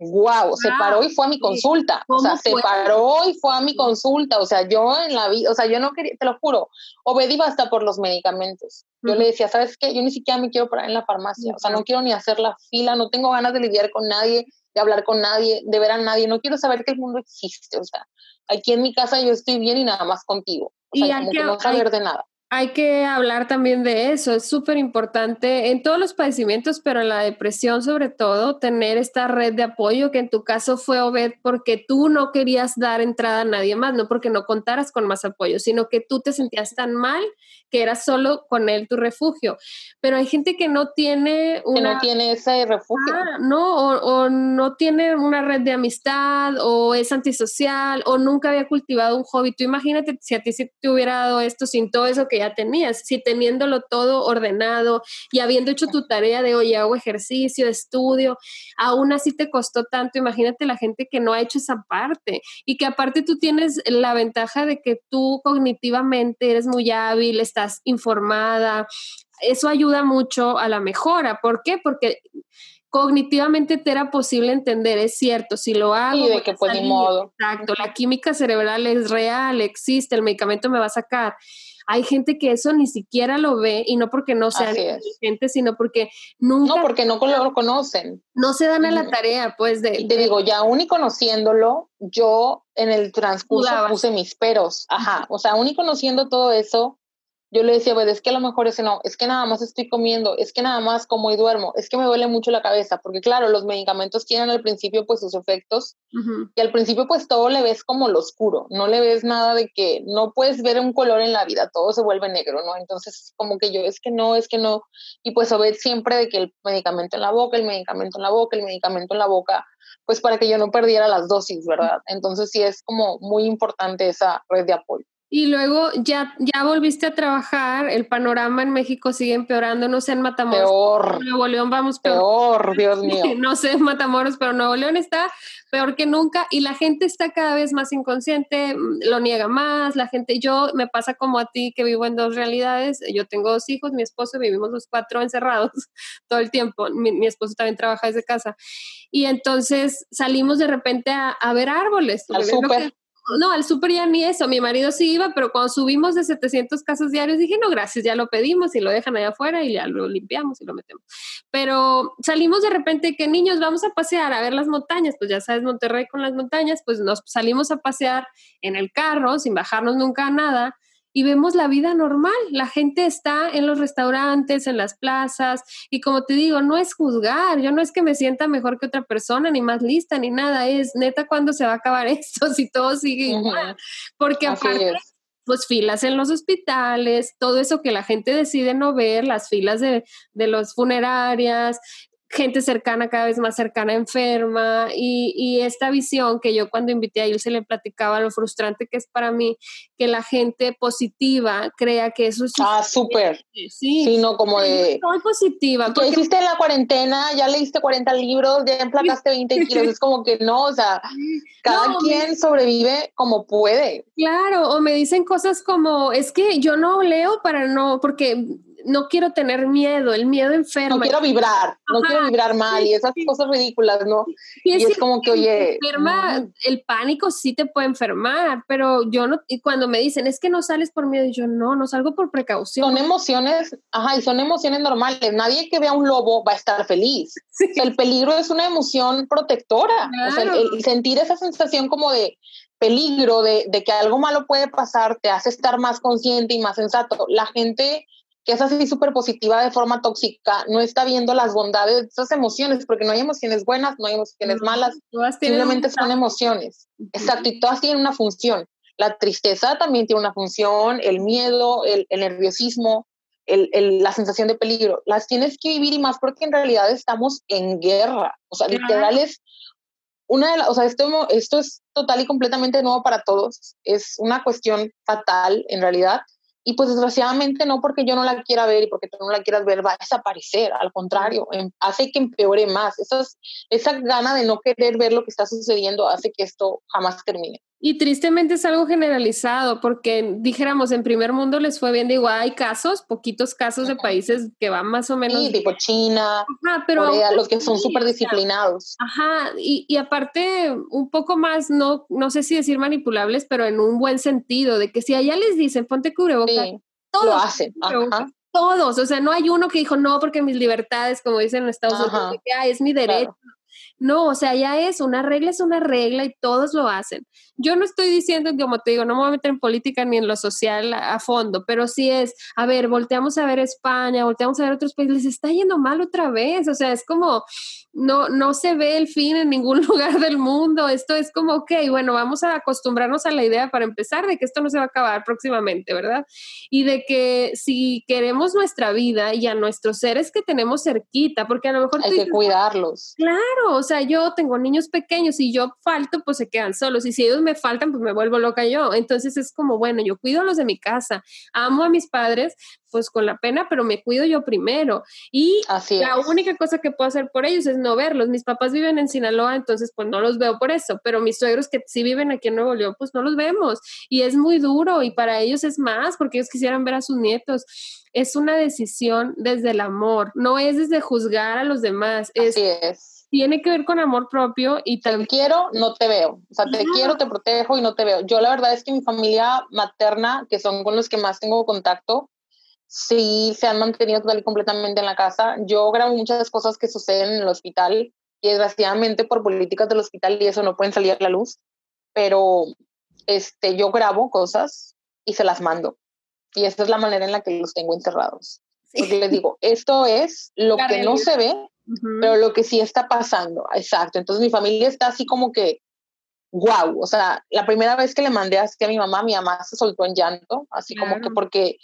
S2: wow, se paró y fue a mi consulta. O sea, se paró y fue a mi consulta. O sea, yo en la vida, o sea, yo no quería, te lo juro, obedí hasta por los medicamentos. Yo le decía, ¿sabes qué? Yo ni siquiera me quiero parar en la farmacia. O sea, no quiero ni hacer la fila, no tengo ganas de lidiar con nadie, de hablar con nadie, de ver a nadie. No quiero saber que el mundo existe. O sea, aquí en mi casa yo estoy bien y nada más contigo. O sea, y como que no saber de nada
S1: hay que hablar también de eso. Es súper importante en todos los padecimientos, pero en la depresión sobre todo, tener esta red de apoyo que en tu caso fue Obed porque tú no querías dar entrada a nadie más, no porque no contaras con más apoyo, sino que tú te sentías tan mal que era solo con él tu refugio. Pero hay gente que no tiene
S2: una... Que no tiene ese refugio.
S1: Ah, no, o, no tiene una red de amistad, o es antisocial, o nunca había cultivado un hobby. Tú imagínate si a ti se te hubiera dado esto sin todo eso que ya tenías, si teniéndolo todo ordenado y habiendo hecho tu tarea de, oye, hago ejercicio, estudio, aún así te costó tanto, imagínate la gente que no ha hecho esa parte y que aparte tú tienes la ventaja de que tú cognitivamente eres muy hábil, estás informada, eso ayuda mucho a la mejora. ¿Por qué? Porque cognitivamente te era posible entender, es cierto, si lo hago.
S2: Y de que pues modo.
S1: Exacto, la química cerebral es real, existe, el medicamento me va a sacar. Hay gente que eso ni siquiera lo ve y no porque no sean inteligentes, sino porque nunca...
S2: No, porque no lo conocen.
S1: No se dan a la tarea, pues, de...
S2: Y te digo, ya aún y conociéndolo, yo en el transcurso puse mis peros. Ajá, o sea, aún y conociendo todo eso, yo le decía, pues es que a lo mejor ese no, es que nada más estoy comiendo, es que nada más como y duermo, es que me duele mucho la cabeza, porque claro, los medicamentos tienen al principio pues sus efectos y al principio pues todo le ves como lo oscuro, no le ves nada de que no puedes ver un color en la vida, todo se vuelve negro, ¿no? Entonces como que yo es que no, es que no, y pues ver siempre de que el medicamento en la boca, el medicamento en la boca, el medicamento en la boca, pues para que yo no perdiera las dosis, ¿verdad? Entonces sí es como muy importante esa red de apoyo.
S1: Y luego ya, ya volviste a trabajar, el panorama en México sigue empeorando, no sé en Matamoros.
S2: Peor.
S1: Nuevo León vamos
S2: peor. [laughs] Dios mío. [laughs]
S1: no sé en Matamoros, pero Nuevo León está peor que nunca y la gente está cada vez más inconsciente, mm, lo niega más, la gente, yo me pasa como a ti que vivo en dos realidades, yo tengo dos hijos, mi esposo, vivimos los cuatro [laughs] encerrados todo el tiempo, mi, esposo también trabaja desde casa y entonces salimos de repente a, ver árboles.
S2: Al
S1: no, al súper ya ni eso, mi marido sí iba, pero cuando subimos de 700 casos diarios dije, no, gracias, ya lo pedimos y lo dejan allá afuera y ya lo limpiamos y lo metemos. Pero salimos de repente que niños, vamos a pasear a ver las montañas, pues ya sabes, Monterrey con las montañas, pues nos salimos a pasear en el carro sin bajarnos nunca a nada y vemos la vida normal. La gente está en los restaurantes, en las plazas, y como te digo, no es juzgar, yo no es que me sienta mejor que otra persona, ni más lista, ni nada, es neta cuando se va a acabar [laughs] esto, si todo sigue igual. Porque aparte, pues filas en los hospitales, todo eso que la gente decide no ver, las filas de, de los funerarias, gente cercana, cada vez más cercana, enferma, y, y, esta visión que yo cuando invité a él se le platicaba lo frustrante que es para mí, que la gente positiva crea que eso es...
S2: Ah, súper. Sí, sí, no como de...
S1: Muy positiva.
S2: ¿Qué hiciste en la cuarentena? Ya leíste 40 libros, ya emplacaste 20 kilos, es como que no, o sea, cada quien sobrevive como puede.
S1: Claro, o me dicen cosas como, es que yo no leo para no, porque no quiero tener miedo, el miedo enferma.
S2: No quiero vibrar, no quiero vibrar mal y esas cosas ridículas, ¿no? Y es, como que, oye...
S1: Enferma, el pánico sí te puede enfermar, pero yo no, y cuando me dicen, es que no sales por miedo, yo no, no salgo por precaución.
S2: Son emociones, ajá, y son emociones normales. Nadie que vea un lobo va a estar feliz. [laughs] el peligro es una emoción protectora. O sea, el, sentir esa sensación como de peligro, de, de que algo malo puede pasar, te hace estar más consciente y más sensato. La gente que es así súper positiva de forma tóxica, no está viendo las bondades de esas emociones, porque no hay emociones buenas, no hay emociones malas, simplemente son emociones. Exacto, y todas tienen una función. La tristeza también tiene una función, el miedo, el, nerviosismo, la sensación de peligro. Las tienes que vivir y más porque en realidad estamos en guerra. O sea, literal es una de las, o sea, esto, esto es total y completamente nuevo para todos. Es una cuestión fatal en realidad y pues desgraciadamente no porque yo no la quiera ver y porque tú no la quieras ver va a desaparecer, al contrario, em, hace que empeore más. Esa, esa gana de no querer ver lo que está sucediendo hace que esto jamás termine.
S1: Y tristemente es algo generalizado, porque dijéramos, en primer mundo les fue bien, digo, hay casos, poquitos casos de países que van más o menos.
S2: Sí, tipo China, pero Corea, los que son súper disciplinados.
S1: Ajá, y, y, aparte, un poco más, no, no sé si decir manipulables, pero en un buen sentido, de que si allá les dicen ponte cubrebocas, todos
S2: lo hacen.
S1: Todos, o sea, no hay uno que dijo no porque mis libertades, como dicen en Estados Unidos, que, es mi derecho. No, o sea, ya es una regla, es una regla y todos lo hacen. Yo no estoy diciendo, como te digo, no me voy a meter en política ni en lo social a, fondo, pero sí es, a ver, volteamos a ver España, volteamos a ver otros países, les está yendo mal otra vez, o sea, es como, no, no se ve el fin en ningún [laughs] lugar del mundo, esto es como, ok, bueno, vamos a acostumbrarnos a la idea para empezar de que esto no se va a acabar próximamente, ¿verdad? Y de que si queremos nuestra vida y a nuestros seres que tenemos cerquita, porque a lo mejor...
S2: Hay que cuidarlos.
S1: Claro, o sea, yo tengo niños pequeños y yo falto, pues se quedan solos. Y si ellos me faltan, pues me vuelvo loca yo. Entonces es como, bueno, yo cuido a los de mi casa, amo a mis padres, pues con la pena, pero me cuido yo primero. Y la única cosa que puedo hacer por ellos es no verlos. Mis papás viven en Sinaloa, entonces pues no los veo por eso, pero mis suegros que sí viven aquí en Nuevo León, pues no los vemos. Y es muy duro y para ellos es más porque ellos quisieran ver a sus nietos. Es una decisión desde el amor, no es desde juzgar a los demás.
S2: Así es
S1: tiene que ver con amor propio y.
S2: Te quiero, no te veo. O sea, te quiero, te protejo y no te veo. Yo la verdad es que mi familia materna, que son con los que más tengo contacto, sí se han mantenido total y completamente en la casa. Yo grabo muchas cosas que suceden en el hospital y desgraciadamente por políticas del hospital y eso no pueden salir a la luz, pero este, yo grabo cosas y se las mando. Y esa es la manera en la que los tengo encerrados. Porque les digo, esto es lo que no se ve, pero lo que sí está pasando, exacto. Entonces mi familia está así como que, wow, o sea, la primera vez que le mandé así a mi mamá, mi mamá se soltó en llanto, así como que porque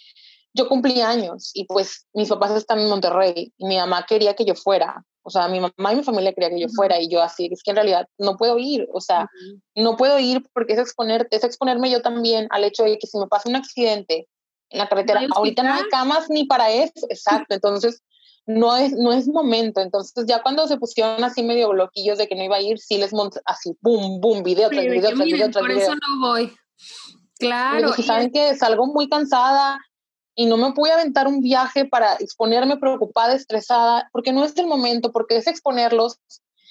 S2: yo cumplí años y pues mis papás están en Monterrey y mi mamá quería que yo fuera, o sea, mi mamá y mi familia quería que yo fuera y yo así, es que en realidad no puedo ir, o sea, no puedo ir porque es exponerte, es exponerme yo también al hecho de que si me pasa un accidente en la carretera, ahorita no hay camas ni para eso, exacto, entonces no es, no es momento. Entonces, ya cuando se pusieron así medio bloquillos de que no iba a ir, sí les monté así, boom, boom, video tras video, tras video,
S1: Por eso no voy. Claro.
S2: Y saben que salgo muy cansada y no me voy a aventar un viaje para exponerme preocupada, estresada, porque no es el momento, porque es exponerlos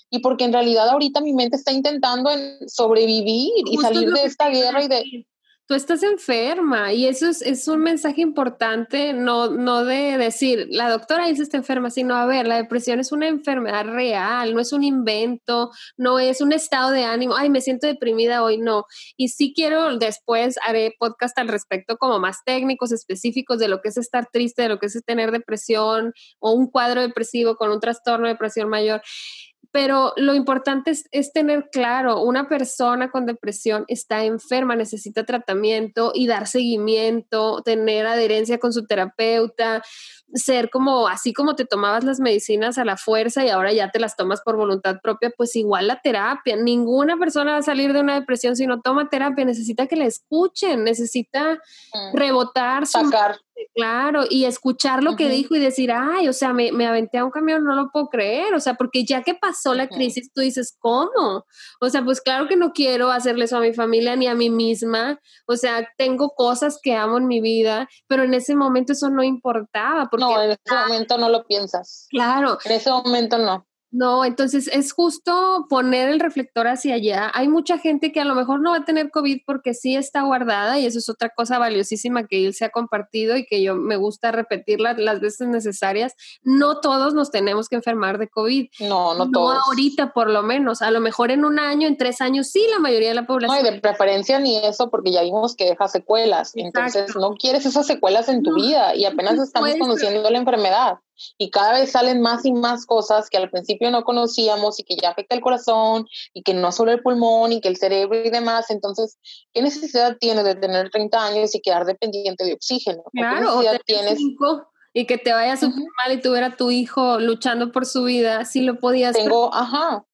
S2: y porque en realidad ahorita mi mente está intentando sobrevivir y salir de esta guerra y de
S1: tú estás enferma y eso es, es, un mensaje importante, no, no de decir, la doctora dice está enferma, sino, a ver, la depresión es una enfermedad real, no es un invento, no es un estado de ánimo, ay, me siento deprimida hoy, no. Y sí quiero, después haré podcast al respecto como más técnicos, específicos de lo que es estar triste, de lo que es tener depresión o un cuadro depresivo con un trastorno de depresión mayor pero lo importante es, tener claro, una persona con depresión está enferma, necesita tratamiento y dar seguimiento, tener adherencia con su terapeuta, ser como, así como te tomabas las medicinas a la fuerza y ahora ya te las tomas por voluntad propia, pues igual la terapia. Ninguna persona va a salir de una depresión si no toma terapia, necesita que la escuchen, necesita mm. rebotar,
S2: sacar.
S1: Claro, y escuchar lo que dijo y decir, ay, o sea, me, me, aventé a un camión, no lo puedo creer, o sea, porque ya que pasó la crisis, tú dices, ¿cómo? O sea, pues claro que no quiero hacerle eso a mi familia ni a mí misma, o sea, tengo cosas que amo en mi vida, pero en ese momento eso no importaba.
S2: no, en ese momento no lo piensas.
S1: Claro.
S2: En ese momento no.
S1: No, entonces es justo poner el reflector hacia allá. Hay mucha gente que a lo mejor no va a tener COVID porque sí está guardada y eso es otra cosa valiosísima que él se ha compartido y que yo me gusta repetirla las veces necesarias. No todos nos tenemos que enfermar de COVID.
S2: No, no, todos.
S1: No ahorita por lo menos. A lo mejor en un año, en tres años, sí, la mayoría de la población.
S2: No, y de preferencia ni eso porque ya vimos que deja secuelas. Entonces no quieres esas secuelas en tu vida y apenas estamos conociendo la enfermedad y cada vez salen más y más cosas que al principio no conocíamos y que ya afecta el corazón y que no solo el pulmón y que el cerebro y demás. Entonces, ¿qué necesidad tienes de tener 30 años y quedar dependiente de oxígeno?
S1: Claro, ¿Qué tienes? y que te vaya súper mal y tuviera a tu hijo luchando por su vida, si lo podías.
S2: Tengo, ajá,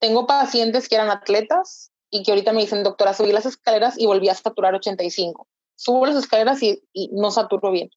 S2: tengo pacientes que eran atletas y que ahorita me dicen, doctora, subí las escaleras y volví a saturar 85. Subo las escaleras y, y no saturo bien.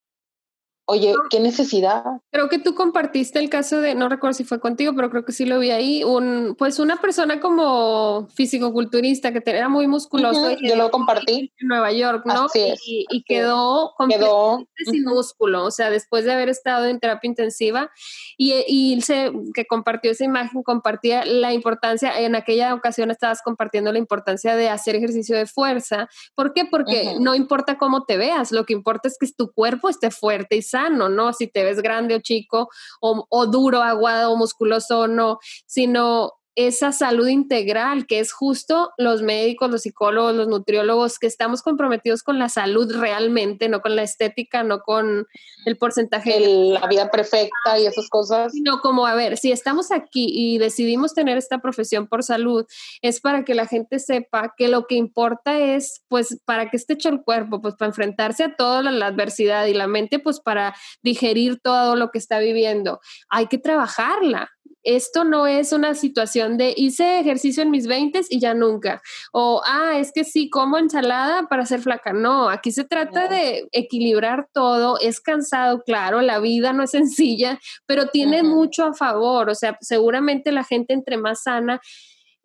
S2: Oye, qué necesidad.
S1: Creo que tú compartiste el caso de, no recuerdo si fue contigo, pero creo que sí lo vi ahí, un, pues una persona como físico-culturista que era muy musculoso.
S2: yo lo compartí.
S1: En Nueva York, ¿no? y, y quedó completamente sin músculo, o sea, después de haber estado en terapia intensiva y, y se, que compartió esa imagen, compartía la importancia, en aquella ocasión estabas compartiendo la importancia de hacer ejercicio de fuerza. ¿Por qué? Porque no importa cómo te veas, lo que importa es que tu cuerpo esté fuerte y ¿no? Si te ves grande o chico, o, o duro, aguado, o musculoso o no, sino esa salud integral, que es justo los médicos, los psicólogos, los nutriólogos, que estamos comprometidos con la salud realmente, no con la estética, no con el porcentaje.
S2: de la vida perfecta y esas cosas.
S1: Sino como, a ver, si estamos aquí y decidimos tener esta profesión por salud, es para que la gente sepa que lo que importa es, pues, para que esté hecho el cuerpo, pues, para enfrentarse a toda la adversidad y la mente, pues, para digerir todo lo que está viviendo. Hay que trabajarla esto no es una situación de hice ejercicio en mis 20 y ya nunca. O, ah, es que sí, como ensalada para ser flaca. No, aquí se trata de equilibrar todo. Es cansado, claro, la vida no es [laughs] sencilla, pero tiene mucho a favor. O sea, seguramente la gente entre más sana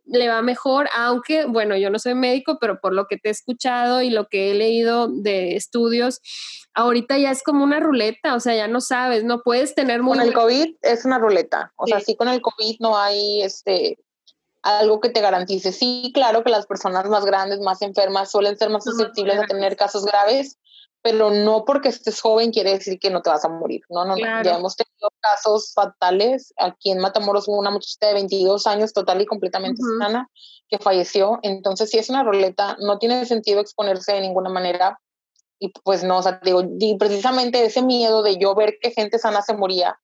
S1: le va mejor, aunque, bueno, yo no soy médico, pero por lo que te he escuchado y lo que he leído de estudios, ahorita ya es como una ruleta, o sea, ya no sabes, no puedes tener
S2: muy... Con el COVID es una ruleta, o sea, sí con el COVID no hay este algo que te garantice. Sí, claro que las personas más grandes, más enfermas, suelen ser más susceptibles a tener casos graves, pero no porque estés joven quiere decir que no te vas a morir. No, no, no. Ya hemos tenido casos fatales. Aquí en Matamoros hubo una muchacha de 22 años total y completamente sana que falleció. Entonces, si es una ruleta, no tiene sentido exponerse de ninguna manera y pues no, o sea, digo, y precisamente ese miedo de yo ver que gente sana se moría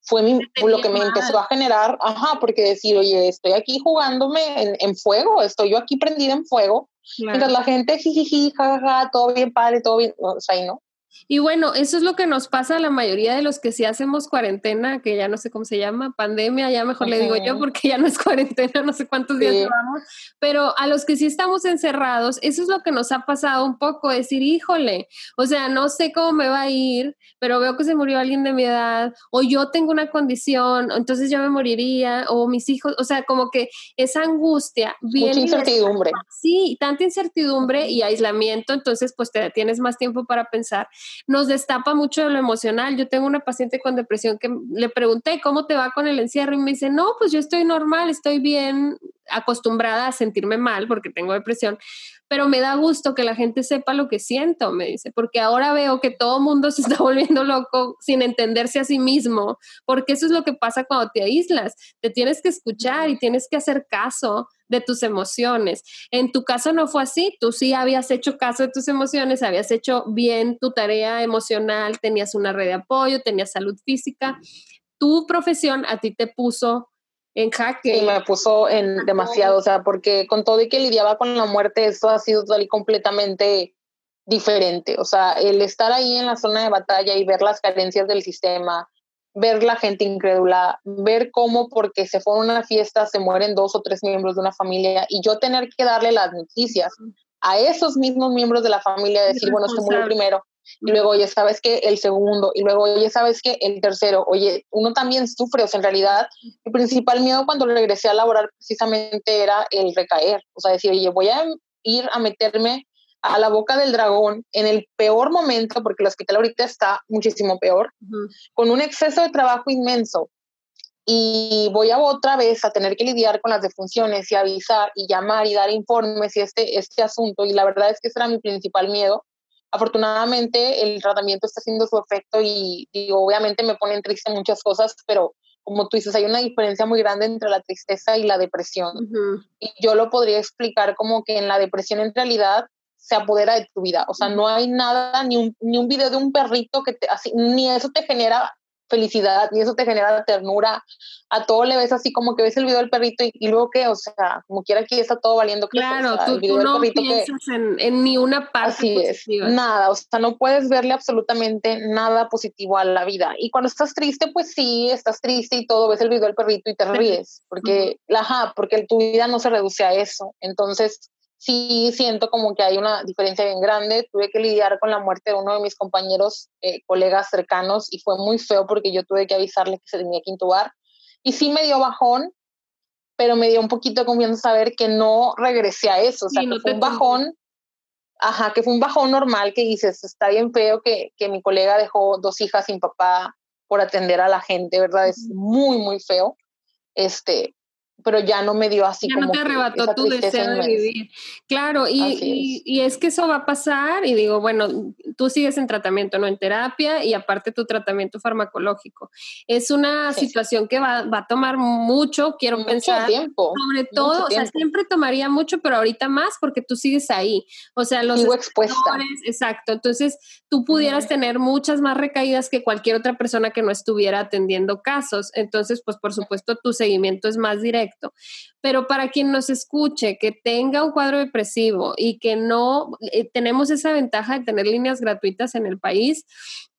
S2: fue lo que me empezó a generar, ajá, porque decir, oye, estoy aquí jugándome en, en fuego, estoy yo aquí prendida en fuego, mientras la gente, jiji, jajaja, todo bien padre, todo bien, o sea, y no.
S1: Y bueno, eso es lo que nos pasa a la mayoría de los que sí hacemos cuarentena, que ya no sé cómo se llama, pandemia, ya mejor le digo yo porque ya no es cuarentena, no sé cuántos días llevamos, pero a los que sí estamos encerrados, eso es lo que nos ha pasado un poco, decir, híjole, o sea, no sé cómo me va a ir, pero veo que se murió alguien de mi edad, o yo tengo una condición, entonces yo me moriría, o mis hijos, o sea, como que esa angustia
S2: viene. Mucha incertidumbre.
S1: Sí, tanta incertidumbre y aislamiento, entonces pues te tienes más tiempo para pensar nos destapa mucho de lo emocional. Yo tengo una paciente con depresión que le pregunté cómo te va con el encierro y me dice, no, pues yo estoy normal, estoy bien acostumbrada a sentirme mal porque tengo depresión, pero me da gusto que la gente sepa lo que siento, me dice, porque ahora veo que todo mundo se está [laughs] volviendo loco sin entenderse a sí mismo, porque eso es lo que pasa cuando te aíslas, te tienes que escuchar y tienes que hacer caso de tus emociones. En tu caso no fue así, tú sí habías hecho caso de tus emociones, habías hecho bien tu tarea emocional, tenías una red de apoyo, tenías salud física. Tu profesión a ti te puso en jaque.
S2: Sí, me puso en demasiado, o sea, porque con todo y que lidiaba con la muerte, eso ha sido total y completamente diferente. O sea, el estar ahí en la zona de batalla y ver las carencias del sistema, ver la gente incrédula, ver cómo porque se fue a una fiesta se mueren dos o tres miembros de una familia y yo tener que darle las noticias a esos mismos miembros de la familia, decir, bueno, se murió primero, y luego, oye, ¿sabes que El segundo, y luego, oye, ¿sabes que El tercero, oye, uno también sufre, o sea, en realidad, el principal miedo cuando regresé a laborar precisamente era el recaer, o sea, decir, oye, voy a ir a meterme a la boca del dragón en el peor momento, porque el hospital ahorita está muchísimo peor, con un exceso de trabajo inmenso. y voy a otra vez a tener que lidiar con las defunciones y avisar y llamar y dar informes y este, este asunto. Y la verdad es que ese era mi principal miedo. Afortunadamente el tratamiento está haciendo su efecto y obviamente me ponen triste muchas cosas, pero como tú dices, hay una diferencia muy grande entre la tristeza y la depresión. Y yo lo podría explicar como que en la depresión en realidad se apodera de tu vida. O sea, no hay nada, ni un, ni un video de un perrito que te, así, ni eso te genera felicidad y eso te genera ternura. A todo le ves así como que ves el video del perrito y, luego que, o sea, como quiera aquí está todo valiendo.
S1: Claro, tú, no piensas en, ni una parte
S2: así positiva. Es, nada, o sea, no puedes verle absolutamente nada positivo a la vida. Y cuando estás triste, pues sí, estás triste y todo, ves el video del perrito y te ríes, porque, ajá, porque tu vida no se reduce a eso. Entonces, sí siento como que hay una diferencia bien grande. Tuve que lidiar con la muerte de uno de mis compañeros, eh, colegas cercanos, y fue muy feo porque yo tuve que avisarle que se tenía que intubar. Y sí me dio bajón, pero me dio un poquito de confianza saber que no regresé a eso. O sea, que fue un bajón, ajá, que fue un bajón normal que dices, está bien feo que, que mi colega dejó dos hijas sin papá por atender a la gente, ¿verdad? Es muy, muy feo. Este, pero ya no me dio así
S1: ya
S2: como
S1: no te arrebató tu deseo de vivir. Claro, y, y, es. que eso va a pasar y digo, bueno, tú sigues en tratamiento, no en terapia y aparte tu tratamiento farmacológico. Es una situación que va, va, a tomar mucho, quiero mucho pensar.
S2: Tiempo,
S1: sobre todo, o sea, siempre tomaría mucho, pero ahorita más porque tú sigues ahí. O sea, los...
S2: Sigo expuesta.
S1: Exacto, entonces tú pudieras tener muchas más recaídas que cualquier otra persona que no estuviera atendiendo casos. Entonces, pues por supuesto, tu seguimiento es más directo pero para quien nos escuche, que tenga un cuadro depresivo y que no, eh, tenemos esa ventaja de tener líneas gratuitas en el país,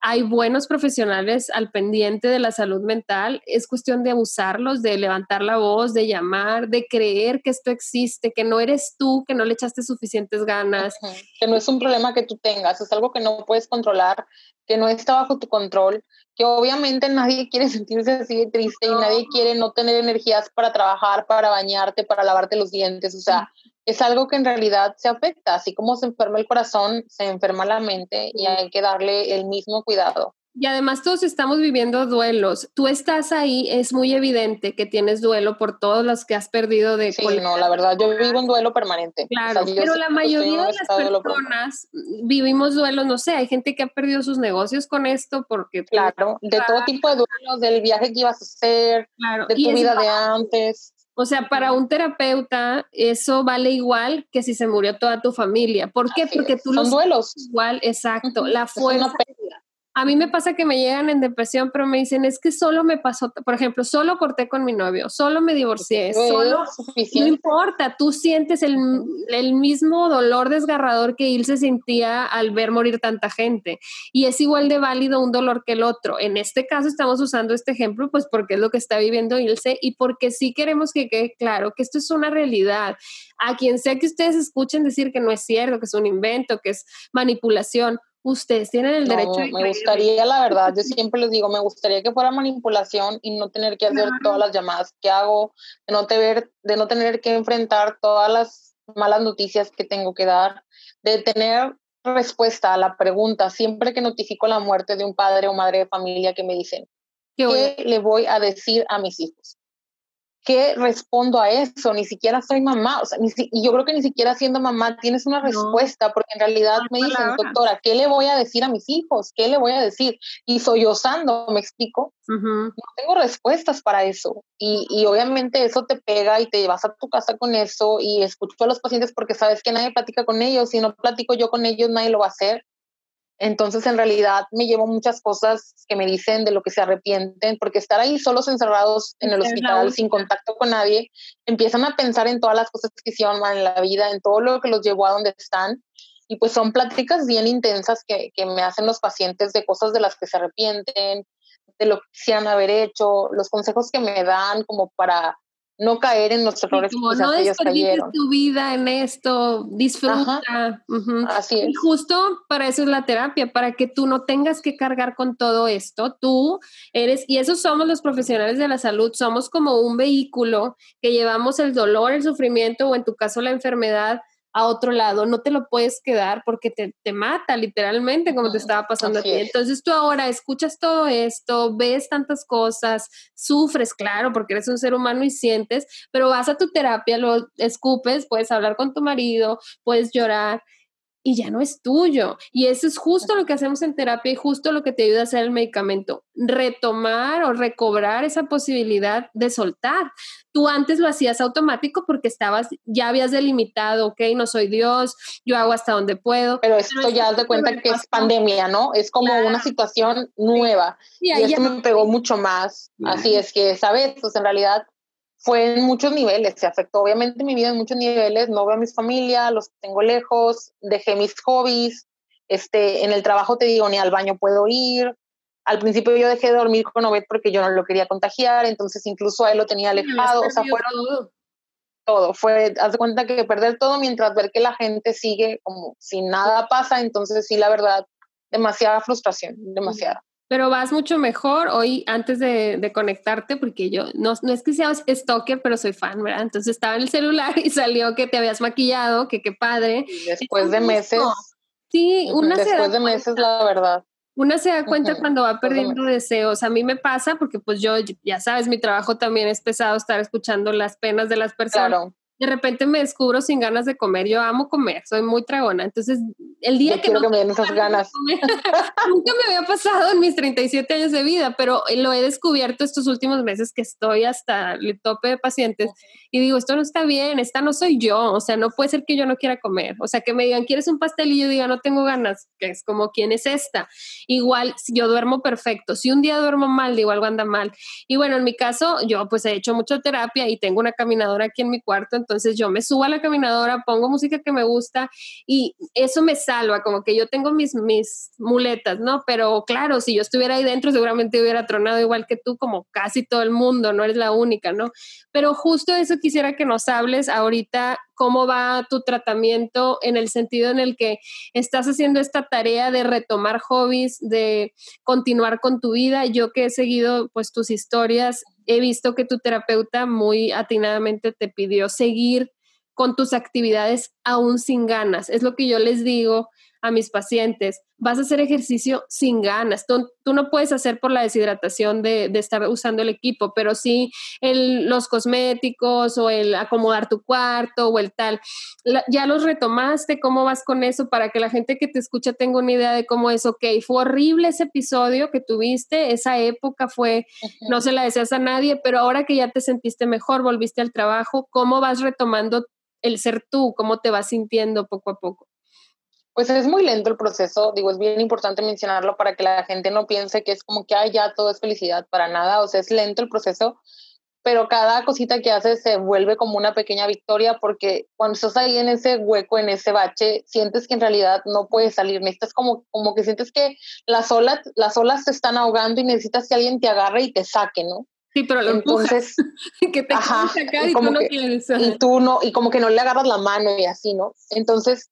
S1: hay buenos profesionales al pendiente de la salud mental, es cuestión de usarlos, de levantar la voz, de llamar, de creer que esto existe, que no eres tú, que no le echaste suficientes ganas.
S2: Que no es un problema que tú tengas, es algo que no puedes controlar, que no está bajo tu control, que obviamente nadie quiere [laughs] sentirse así de triste y nadie quiere no tener energías para trabajar, para bañarte, para lavarte los dientes, o sea, es algo que en realidad se afecta, así como se enferma el corazón, se enferma la mente y hay que darle el mismo cuidado.
S1: Y además todos estamos viviendo duelos. Tú estás ahí, es muy evidente que tienes duelo por todos los que has perdido de...
S2: Sí, no, la verdad, yo vivo un duelo permanente.
S1: Claro, pero la mayoría de las personas vivimos duelos, no sé, hay gente que ha perdido sus negocios con esto porque...
S2: Claro, de todo tipo de duelos, del viaje que ibas a hacer, de tu vida de antes.
S1: O sea, para un terapeuta eso vale igual que si se murió toda tu familia. ¿Por qué? Porque tú
S2: Son duelos.
S1: Igual, exacto. La fuerza a mí me pasa que me llegan en depresión, pero me dicen, es que solo me pasó, por ejemplo, solo corté con mi novio, solo me divorcié, solo... No importa, tú sientes el, el, mismo dolor desgarrador que Ilse sentía al ver morir tanta gente. Y es igual de válido un dolor que el otro. En este caso estamos usando este ejemplo, pues porque es lo que está viviendo Ilse y porque sí queremos que quede claro que esto es una realidad. A quien sea que ustedes escuchen decir que no es cierto, que es un invento, que es manipulación, ustedes tienen el derecho
S2: de me gustaría la verdad yo siempre les digo me gustaría que fuera manipulación y no tener que hacer todas las llamadas que hago de no tener de no tener que enfrentar todas las malas noticias que tengo que dar de tener respuesta a la pregunta. Siempre que notifico la muerte de un padre o madre de familia que me dicen ¿qué, ¿qué le voy a decir a mis hijos ¿qué respondo a eso? Ni siquiera soy mamá, o sea, y yo creo que ni siquiera siendo mamá tienes una respuesta, porque en realidad me dicen, doctora, ¿qué le voy a decir a mis hijos? ¿Qué le voy a decir? Y soy osando, ¿me explico? No tengo respuestas para eso. Y, y, obviamente eso te pega y te vas a tu casa con eso y escucho a los pacientes porque sabes que nadie platica con ellos. Si no platico yo con ellos, nadie lo va a hacer. Entonces, en realidad, me llevo muchas cosas que me dicen de lo que se arrepienten, porque estar ahí solos encerrados en el hospital sin contacto con nadie, empiezan a pensar en todas las cosas que hicieron mal en la vida, en todo lo que los llevó a donde están. Y pues son pláticas bien intensas que, que me hacen los pacientes de cosas de las que se arrepienten, de lo que quisieran haber hecho, los consejos que me dan como para no caer en los errores
S1: que no ellos cayeron. tu vida en esto, disfruta.
S2: Así es.
S1: Y justo para eso es la terapia, para que tú no tengas que cargar con todo esto. Tú eres, y esos somos los profesionales de la salud, somos como un vehículo que llevamos el dolor, el sufrimiento o en tu caso la enfermedad a otro lado, no te lo puedes quedar porque te, te mata literalmente como te estaba pasando a ti. Entonces tú ahora escuchas todo esto, ves tantas cosas, sufres, claro, porque eres un ser humano y sientes, pero vas a tu terapia, lo escupes, puedes hablar con tu marido, puedes llorar y ya no es tuyo. Y eso es justo lo que hacemos en terapia y justo lo que te ayuda a hacer el medicamento, retomar o recobrar esa posibilidad de soltar. Tú antes lo hacías automático porque estabas, ya habías delimitado, ok, no soy Dios, yo hago hasta donde puedo.
S2: Pero esto ya has de cuenta que es pandemia, ¿no? Es como una situación nueva. y esto me pegó mucho más. Así es que, ¿sabes? Pues en realidad fue en muchos niveles, se afectó obviamente mi vida en muchos niveles, no veo a mi familia, los tengo lejos, dejé mis hobbies, este, en el trabajo te digo, ni al baño puedo ir. Al principio yo dejé de dormir con Obed porque yo no lo quería contagiar, entonces incluso a él lo tenía alejado, o sea, fue todo. todo. Fue, haz de cuenta que perder todo mientras ver que la gente sigue como si nada pasa, entonces sí, la verdad, demasiada frustración, demasiada
S1: pero vas mucho mejor hoy antes de, conectarte, porque yo no, no, es que seas stalker, pero soy fan, ¿verdad? Entonces estaba en el celular y salió que te habías maquillado, que qué padre.
S2: Y después de meses.
S1: Sí, una
S2: Después de meses, la verdad.
S1: Una se da cuenta cuando va perdiendo deseos. A mí me pasa porque pues yo, ya sabes, mi trabajo también es pesado estar escuchando las penas de las personas. Claro de repente me descubro sin ganas de comer. Yo amo comer, soy muy tragona. Entonces, el día que...
S2: Quiero que me den esas ganas. [laughs]
S1: nunca me había pasado en mis 37 años de vida, pero lo he descubierto estos últimos meses que estoy hasta el tope de pacientes y digo, esto no está bien, esta no soy yo, o sea, no puede ser que yo no quiera comer. O sea, que me digan, ¿quieres un pastel? Y yo diga, no tengo ganas, que es como, ¿quién es esta? Igual, yo duermo perfecto, si un día duermo mal, digo, algo anda mal. Y bueno, en mi caso, yo pues he hecho mucha terapia y tengo una caminadora aquí en mi cuarto, entonces yo me subo a la caminadora, pongo música que me gusta y eso me salva, como que yo tengo mis, mis muletas, ¿no? Pero claro, si yo estuviera ahí dentro, seguramente hubiera tronado igual que tú, como casi todo el mundo, no eres la única, ¿no? Pero justo eso quisiera que nos hables ahorita, cómo va tu tratamiento en el sentido en el que estás haciendo esta tarea de retomar hobbies, de continuar con tu vida. Yo que he seguido pues tus historias, he visto que tu terapeuta muy atinadamente te pidió seguir con tus actividades aún sin ganas. Es lo que yo les digo a mis pacientes, vas a hacer ejercicio sin ganas. Tú, no puedes hacer por la deshidratación de, estar usando el equipo, pero sí el, los cosméticos o el acomodar tu cuarto o el tal. ya los retomaste, ¿cómo vas con eso? Para que la gente que te escucha tenga una idea de cómo es, ok, fue horrible ese episodio que tuviste, esa época fue, no se la deseas a nadie, pero ahora que ya te sentiste mejor, volviste al trabajo, ¿cómo vas retomando el ser tú? ¿Cómo te vas sintiendo poco a poco?
S2: Pues es muy lento el proceso, digo, es bien importante mencionarlo para que la gente no piense que es como que, ay, ya todo es felicidad, para nada, o sea, es lento el proceso, pero cada cosita que haces se vuelve como una pequeña victoria porque cuando estás ahí en ese hueco, en ese bache, sientes que en realidad no puedes salir, necesitas como, como que sientes que las olas, las olas te están ahogando y necesitas que alguien te agarre y te saque, ¿no?
S1: Sí, pero lo Entonces, [laughs] que te ajá, sacar y, tú no.
S2: Y tú no, y como que no le agarras la mano y así, ¿no? Entonces,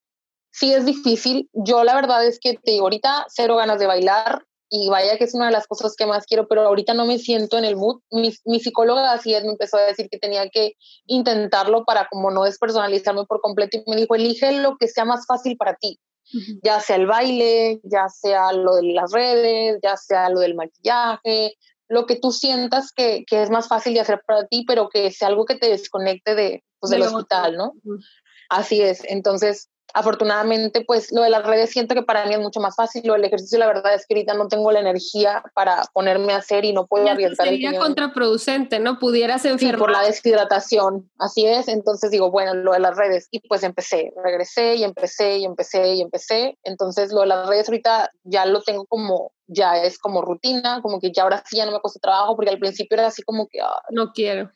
S2: sí es difícil. Yo la verdad es que te digo, ahorita cero ganas de bailar y vaya que es una de las cosas que más quiero, pero ahorita no me siento en el mood. Mi, mi psicóloga así es, me empezó a decir que tenía que intentarlo para como no despersonalizarme por completo y me dijo, elige lo que sea más fácil para ti. Ya sea el baile, ya sea lo de las redes, ya sea lo del maquillaje, lo que tú sientas que, que es más fácil de hacer para ti, pero que sea algo que te desconecte de, pues, del hospital, ¿no? Así es. Entonces, afortunadamente, pues lo de las redes siento que para mí es mucho más fácil. Lo del ejercicio, la verdad es que ahorita no tengo la energía para ponerme a hacer y no puedo
S1: arriesgar. Sería contraproducente, ¿no? Pudieras enfermar.
S2: Sí, por la deshidratación, así es. Entonces digo, bueno, lo de las redes. Y pues empecé, regresé y empecé y empecé y empecé. Entonces lo de las redes ahorita ya lo tengo como, ya es como rutina, como que ya ahora sí ya no me cuesta trabajo, porque al principio era así como que... Ah,
S1: no quiero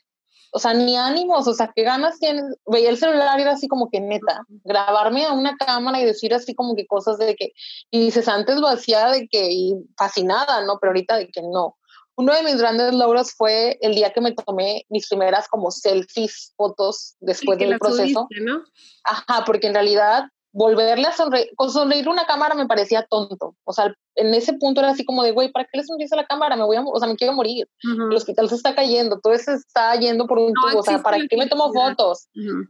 S2: o sea, ni ánimos, o sea, qué ganas tienes. Veía el celular y era así como que neta, grabarme a una cámara y decir así como que cosas de que, y dices, antes lo hacía de que, y fascinada, ¿no? Pero ahorita de que no. Uno de mis grandes logros fue el día que me tomé mis primeras como selfies, fotos después del proceso. ¿no? Ajá, porque en realidad volverle a sonreír, con sonreír una cámara me parecía tonto. O sea, en ese punto era así como de, güey, ¿para qué le sonríes a la cámara? Me voy a, o sea, me quiero morir. El hospital se está cayendo, todo eso está yendo por un tubo. O sea, ¿para qué me tomo fotos?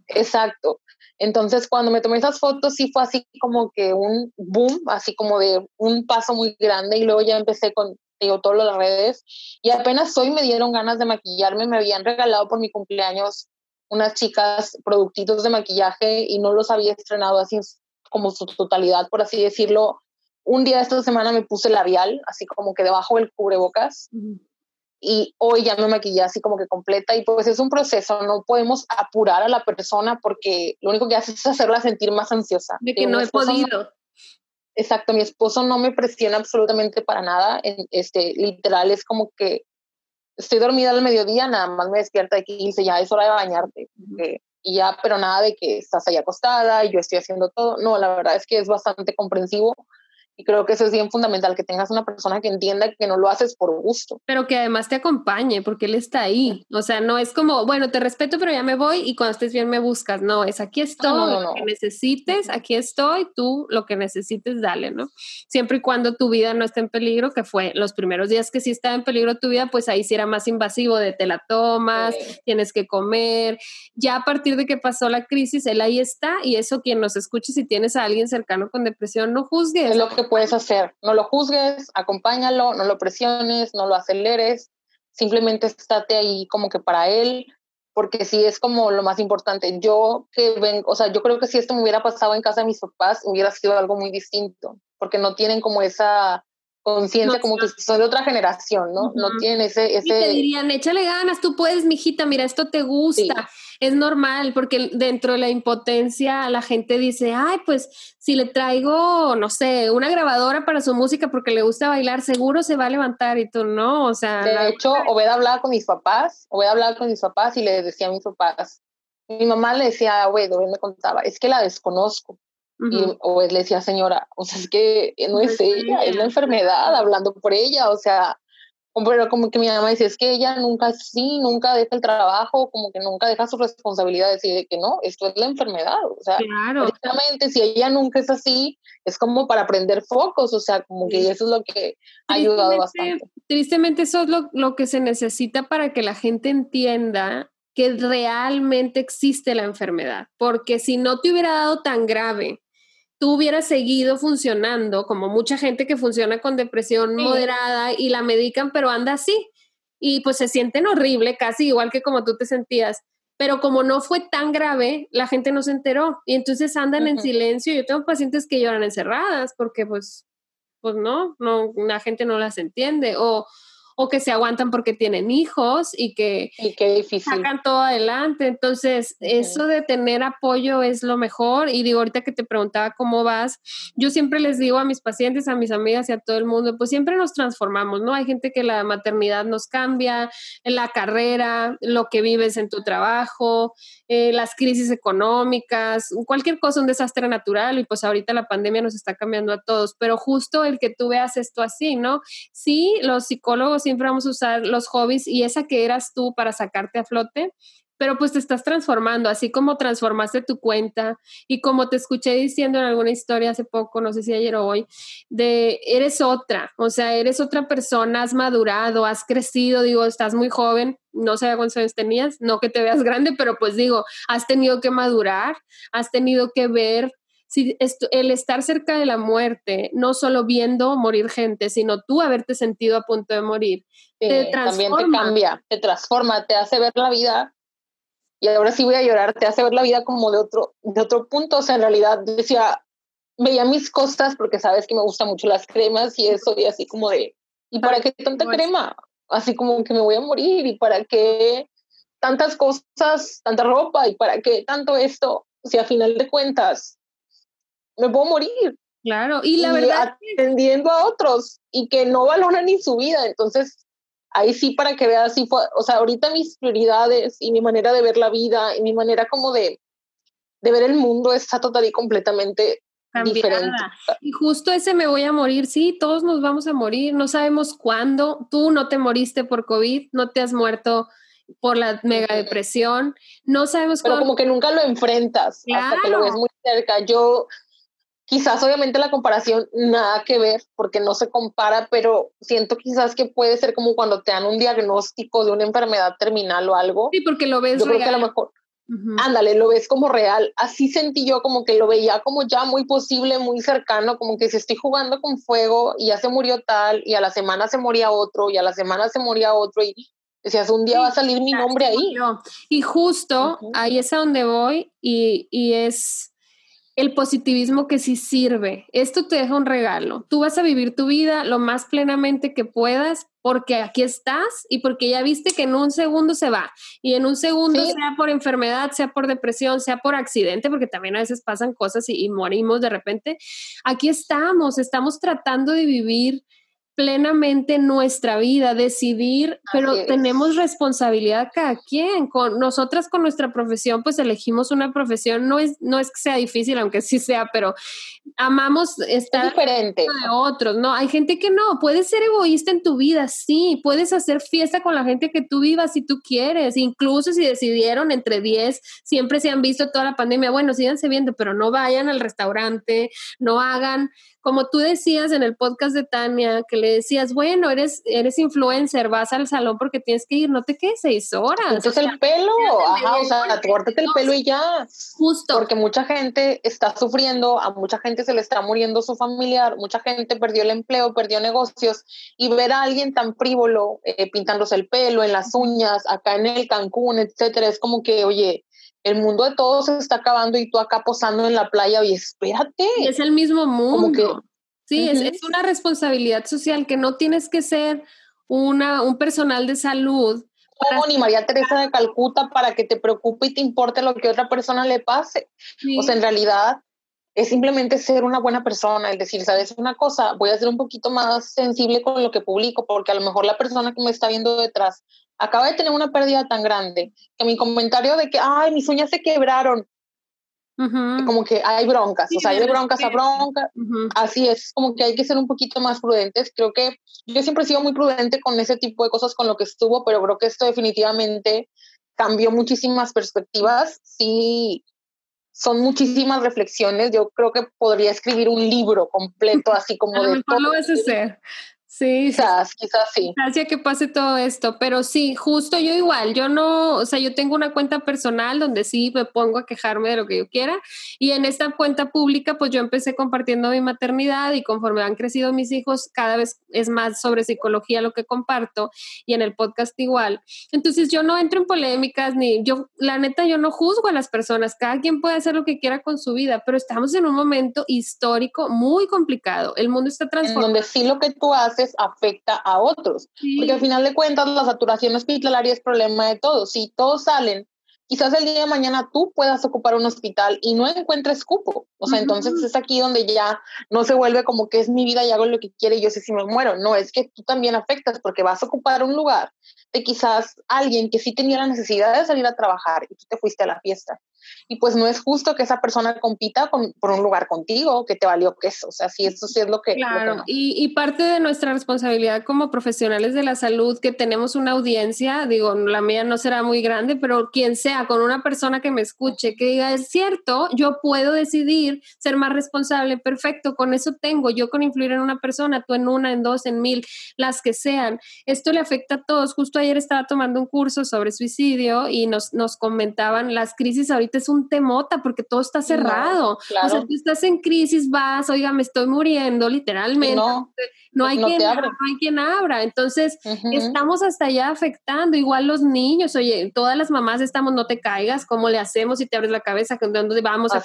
S2: Exacto. Entonces, cuando me tomé esas fotos, sí fue así como que un boom, así como de un paso muy grande. Y luego ya empecé con, digo, todas las redes. Y apenas hoy me dieron ganas de maquillarme. Me habían regalado por mi cumpleaños unas chicas productitos de maquillaje y no los había estrenado así como su totalidad, por así decirlo. Un día de esta semana me puse labial, así como que debajo del cubrebocas. Y hoy ya me maquillé así como que completa y pues es un proceso, no podemos apurar a la persona porque lo único que hace es hacerla sentir más ansiosa.
S1: De que no he podido.
S2: exacto, mi esposo no me presiona absolutamente para nada, este, literal es como que estoy dormida al mediodía, nada más me despierta y dice, ya es hora de bañarte. y ya, pero nada de que estás ahí acostada y yo estoy haciendo todo. No, la verdad es que es bastante comprensivo y creo que eso es bien fundamental, que tengas una persona que entienda que no lo haces por gusto.
S1: Pero que además te acompañe, porque él está ahí. O sea, no es como, bueno, te respeto, pero ya me voy y cuando estés bien me buscas. No, es aquí estoy, lo que necesites, aquí estoy, tú lo que necesites, dale, ¿no? Siempre y cuando tu vida no esté en peligro, que fue los primeros días que sí estaba en peligro tu vida, pues ahí sí era más invasivo de te la tomas, tienes que comer. Ya a partir de que pasó la crisis, él ahí está y eso quien nos escuche, si tienes a alguien cercano con depresión, no juzgues.
S2: Es lo que puedes hacer. No lo juzgues, acompáñalo, no lo presiones, no lo aceleres, simplemente estate ahí como que para él, porque sí es como lo más importante. Yo que ven, o sea, yo creo que si esto me hubiera pasado en casa de mis papás, hubiera sido algo muy distinto, porque no tienen como esa conciencia, como que son de otra generación, ¿no? No tienen ese, ese... Y
S1: te dirían, échale ganas, tú puedes, mijita, mira, esto te gusta. Es normal, porque dentro de la impotencia la gente dice, ay, pues si le traigo, no sé, una grabadora para su música porque le gusta bailar, seguro se va a levantar y tú no, o sea...
S2: De hecho, Obed hablaba con mis papás, Obed hablaba con mis papás y le decía a mis papás, mi mamá le decía a Obed, Obed me contaba, es que la desconozco. Y, o le decía, señora, o sea, es que no es ella, es la enfermedad, hablando por ella, o sea, pero como que mi mamá dice, es que ella nunca sí, nunca deja el trabajo, como que nunca deja sus responsabilidades y de que no, esto es la enfermedad, o sea, claro. si ella nunca es así, es como para prender focos, o sea, como que eso es lo que ha ayudado bastante.
S1: Tristemente eso es lo, lo que se necesita para que la gente entienda que realmente existe la enfermedad, porque si no te hubiera dado tan grave tú hubieras seguido funcionando, como mucha gente que funciona con depresión moderada y la medican, pero anda así. Y pues se sienten horrible, casi igual que como tú te sentías. Pero como no fue tan grave, la gente no se enteró. Y entonces andan en silencio. Yo tengo pacientes que lloran encerradas porque pues, pues no, no, la gente no las entiende. O, o que se aguantan porque tienen hijos y que sacan todo adelante. Entonces, eso de tener apoyo es lo mejor. Y digo, ahorita que te preguntaba cómo vas, yo siempre les digo a mis pacientes, a mis amigas y a todo el mundo, pues siempre nos transformamos, ¿no? Hay gente que la maternidad nos cambia, la carrera, lo que vives en tu trabajo, eh, las crisis económicas, cualquier cosa, un desastre natural. Y pues ahorita la pandemia nos está cambiando a todos, pero justo el que tú veas esto así, ¿no? Sí, los psicólogos siempre vamos a usar los hobbies y esa que eras tú para sacarte a flote, pero pues te estás transformando, así como transformaste tu cuenta y como te escuché diciendo en alguna historia hace poco, no sé si ayer o hoy, de eres otra, o sea, eres otra persona, has madurado, has crecido, digo, estás muy joven, no sé cuántos años tenías, no que te veas grande, pero pues digo, has tenido que madurar, has tenido que ver si el estar cerca de la muerte, no solo viendo morir gente, sino tú haberte sentido a punto de morir, te transforma.
S2: También te cambia, te transforma, te hace ver la vida. Y ahora sí voy a llorar, te hace ver la vida como de otro, de otro punto. O sea, en realidad decía, veía mis costas porque sabes que me gustan mucho las cremas y eso, y así como de, ¿y para qué tanta crema? Así como que me voy a morir, ¿y para qué tantas cosas, tanta ropa? ¿Y para qué tanto esto? Si a final de cuentas me puedo morir.
S1: Claro, y la verdad.
S2: Atendiendo a otros y que no valoran ni su vida. Entonces, ahí sí, para que veas, sí o sea, ahorita mis prioridades y mi manera de ver la vida y mi manera como de, de ver el mundo está total y completamente diferente.
S1: Y justo ese me voy a morir, sí, todos nos vamos a morir, no sabemos cuándo. Tú no te moriste por COVID, no te has muerto por la mega depresión, no sabemos
S2: Pero como que nunca lo enfrentas hasta que lo ves muy cerca. Yo Quizás obviamente la comparación nada que ver porque no se compara, pero siento quizás que puede ser como cuando te dan un diagnóstico de una enfermedad terminal o algo.
S1: Sí, porque lo ves
S2: Yo creo que a lo mejor, ándale, lo ves como real. Así sentí yo como que lo veía como ya muy posible, muy cercano, como que si estoy jugando con fuego y ya se murió tal y a la semana se moría otro y a la semana se moría otro y decías, un día va a salir mi nombre ahí.
S1: Y justo ahí es a donde voy y, y es el positivismo que sí sirve. Esto te deja un regalo. Tú vas a vivir tu vida lo más plenamente que puedas porque aquí estás y porque ya viste que en un segundo se va. Y en un segundo, sea por enfermedad, sea por depresión, sea por accidente, porque también a veces pasan cosas y, y morimos de repente, aquí estamos, estamos tratando de vivir plenamente nuestra vida, decidir, pero tenemos responsabilidad cada quien. Con nosotras con nuestra profesión, pues elegimos una profesión, no es, no es que sea difícil, aunque sí sea, pero amamos estar
S2: diferente
S1: de otros, ¿no? Hay gente que no, puedes ser egoísta en tu vida, sí, puedes hacer fiesta con la gente que tú vivas si tú quieres, incluso si decidieron entre 10, siempre se han visto toda la pandemia, bueno, síganse viendo, pero no vayan al restaurante, no hagan como tú decías en el podcast de Tania, que le decías, bueno, eres, eres influencer, vas al salón porque tienes que ir, no te quedes seis horas.
S2: Entonces el pelo, ajá, o sea, córtate el pelo y ya. Justo. Porque mucha gente está sufriendo, a mucha gente se le está muriendo su familiar, mucha gente perdió el empleo, perdió negocios, y ver a alguien tan frívolo, eh, pintándose el pelo, en las uñas, acá en el Cancún, etcétera, es como que, oye, el mundo de todos se está acabando y tú acá posando en la playa, y espérate.
S1: es el mismo mundo. sí, es, una responsabilidad social que no tienes que ser una, un personal de salud.
S2: Como ni María Teresa de Calcuta para que te preocupe y te importe lo que otra persona le pase. O sea, en realidad es simplemente ser una buena persona, el decir, sabes una cosa, voy a ser un poquito más sensible con lo que publico, porque a lo mejor la persona que me está viendo detrás acaba de tener una pérdida tan grande que mi comentario de que, ay, mis uñas se quebraron, como que hay broncas, o sea, hay de broncas a broncas, así es, como que hay que ser un poquito más prudentes. Creo que yo siempre he sido muy prudente con ese tipo de cosas, con lo que estuvo, pero creo que esto definitivamente cambió muchísimas perspectivas. Sí, son muchísimas reflexiones. Yo creo que podría escribir un libro completo, [laughs] así como
S1: a lo mejor lo vas a hacer. Sí,
S2: quizás, quizás sí.
S1: Gracias que pase todo esto, pero sí, justo yo igual, yo no, o sea, yo tengo una cuenta personal donde sí me pongo a quejarme de lo que yo quiera y en esta cuenta pública pues yo empecé compartiendo mi maternidad y conforme han crecido mis hijos cada vez es más sobre psicología lo que comparto y en el podcast igual. Entonces yo no entro en polémicas ni yo, la neta yo no juzgo a las personas, cada quien puede hacer lo que quiera con su vida, pero estamos en un momento histórico muy complicado, el mundo está transformando.
S2: En donde sí lo que tú haces afecta a otros. Porque al final de cuentas la saturación hospitalaria es problema de todos. Si todos salen, quizás el día de mañana tú puedas ocupar un hospital y no encuentres cupo. O sea, entonces es aquí donde ya no se vuelve como que es mi vida y hago lo que quiere y yo sé si me muero. No, es que tú también afectas porque vas a ocupar un lugar de quizás alguien que sí tenía la necesidad de salir a trabajar y tú te fuiste a la fiesta y pues no es justo que esa persona compita por un lugar contigo que te valió queso, o sea, sí, eso sí es lo que...
S1: Claro, y, parte de nuestra responsabilidad como profesionales de la salud, que tenemos una audiencia, digo, la mía no será muy grande, pero quien sea, con una persona que me escuche, que diga, es cierto, yo puedo decidir ser más responsable, perfecto, con eso tengo, yo con influir en una persona, tú en una, en dos, en mil, las que sean. Esto le afecta a todos. Justo ayer estaba tomando un curso sobre suicidio y nos, nos comentaban las crisis ahorita es un temota porque todo está cerrado. O sea, tú estás en crisis, vas, oiga, me estoy muriendo, literalmente. No, hay, quien, no hay quien abra. Entonces, estamos hasta allá afectando. Igual los niños, oye, todas las mamás estamos, no te caigas, ¿cómo le hacemos si te abres la cabeza? ¿Dónde vamos? A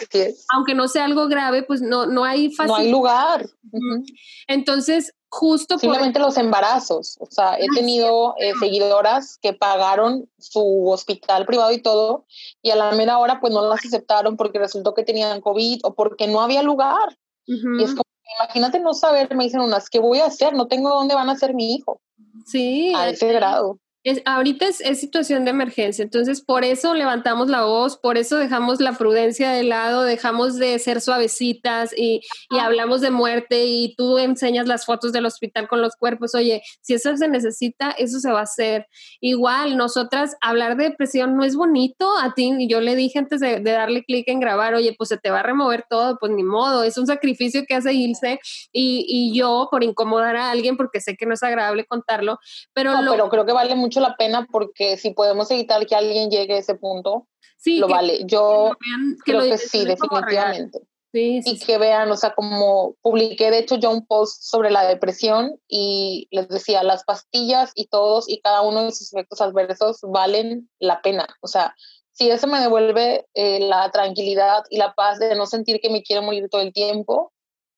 S1: Aunque no sea algo grave, pues no, no hay
S2: No hay lugar.
S1: Entonces, justo
S2: simplemente los embarazos o sea he tenido eh, seguidoras que pagaron su hospital privado y todo y a la mera hora pues no las aceptaron porque resultó que tenían covid o porque no había lugar. Y es como imagínate no saber me dicen unas qué voy a hacer no tengo dónde van a ser mi hijo
S1: sí
S2: a ese grado
S1: Es, ahorita es, situación de emergencia, entonces por eso levantamos la voz, por eso dejamos la prudencia de lado, dejamos de ser suavecitas y, y hablamos de muerte y tú enseñas las fotos del hospital con los cuerpos. Oye, si eso se necesita, eso se va a hacer. Igual, nosotras, hablar de depresión no es bonito a ti. Y yo le dije antes de, darle clic en grabar, oye, pues se te va a remover todo, pues ni modo, es un sacrificio que hace Ilse y, y yo por incomodar a alguien, porque sé que no es agradable contarlo, pero...
S2: pero creo que vale mucho la pena porque si podemos evitar que alguien llegue a ese punto, sí, lo vale. Yo creo que sí, definitivamente. y que vean, o sea, como publiqué de hecho yo un post sobre la depresión y les decía, las pastillas y todos y cada uno de sus efectos adversos valen la pena. O sea, si eso me devuelve eh, la tranquilidad y la paz de no sentir que me quiero morir todo el tiempo,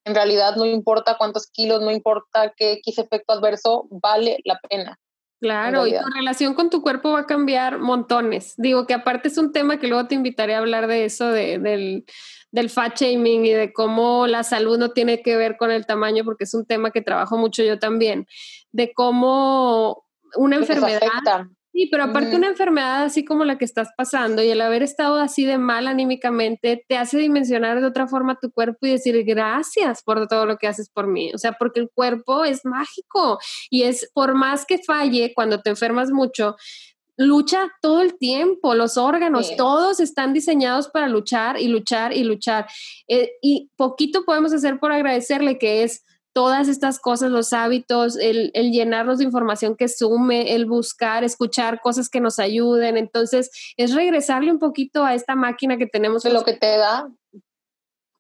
S2: en realidad no importa cuántos kilos, no importa qué X efecto adverso, vale la pena.
S1: Claro, y tu relación con tu cuerpo va a cambiar montones. Digo que aparte es un tema que luego te invitaré a hablar de eso, de, del, del fat shaming y de cómo la salud no tiene que ver con el tamaño, porque es un tema que trabajo mucho yo también, de cómo una enfermedad... Sí, pero aparte una enfermedad así como la que estás pasando y el haber estado así de mal anímicamente te hace dimensionar de otra forma tu cuerpo y decir gracias por todo lo que haces por mí. O sea, porque el cuerpo es mágico y es por más que falle cuando te enfermas mucho, lucha todo el tiempo, los órganos, todos están diseñados para luchar y luchar y luchar. Eh, y poquito podemos hacer por agradecerle que es todas estas cosas, los hábitos, el, el, llenarnos de información que sume, el buscar, escuchar cosas que nos ayuden. Entonces, es regresarle un poquito a esta máquina que tenemos.
S2: De lo que te da.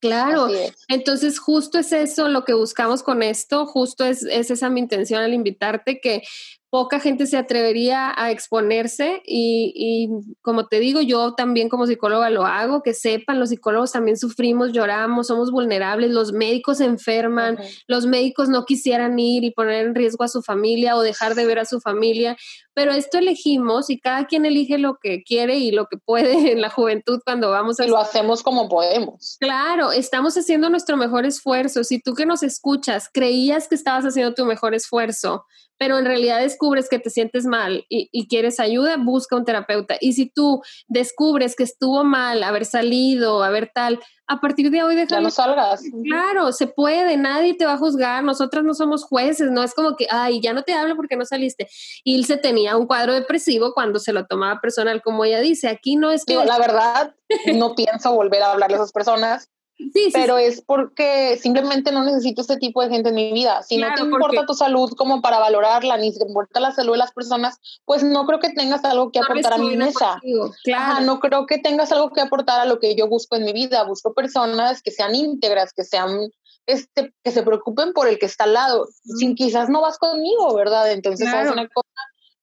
S1: Claro, entonces justo es eso lo que buscamos con esto, justo es, es esa mi intención al invitarte, que poca gente se atrevería a exponerse y, como te digo, yo también como psicóloga lo hago, que sepan, los psicólogos también sufrimos, lloramos, somos vulnerables, los médicos se enferman, los médicos no quisieran ir y poner en riesgo a su familia o dejar de ver a su familia, pero esto elegimos y cada quien elige lo que quiere y lo que puede [laughs] en la juventud cuando vamos
S2: a... Y lo hacemos como podemos.
S1: Claro, estamos haciendo nuestro mejor esfuerzo. Si tú que nos escuchas creías que estabas haciendo tu mejor esfuerzo, pero en realidad descubres que te sientes mal y, quieres ayuda, busca un terapeuta. Y si tú descubres que estuvo mal haber salido, haber tal, a partir de hoy deja
S2: Ya no salgas. [laughs]
S1: Claro, se puede, nadie te va a juzgar, nosotras no somos jueces, no es como que, ay, ya no te hablo porque no saliste. Y se tenía un cuadro depresivo cuando se lo tomaba personal, como ella dice, aquí no es que...
S2: la verdad, no pienso volver a hablarle a esas personas Sí, pero es porque simplemente no necesito este tipo de gente en mi vida. Si no te importa tu salud como para valorarla, ni te importa la salud de las personas, pues no creo que tengas algo que aportar a mi mesa. Claro. no creo que tengas algo que aportar a lo que yo busco en mi vida. Busco personas que sean íntegras, que sean este, que se preocupen por el que está al lado. Sin quizás no vas conmigo, ¿verdad? Entonces es una cosa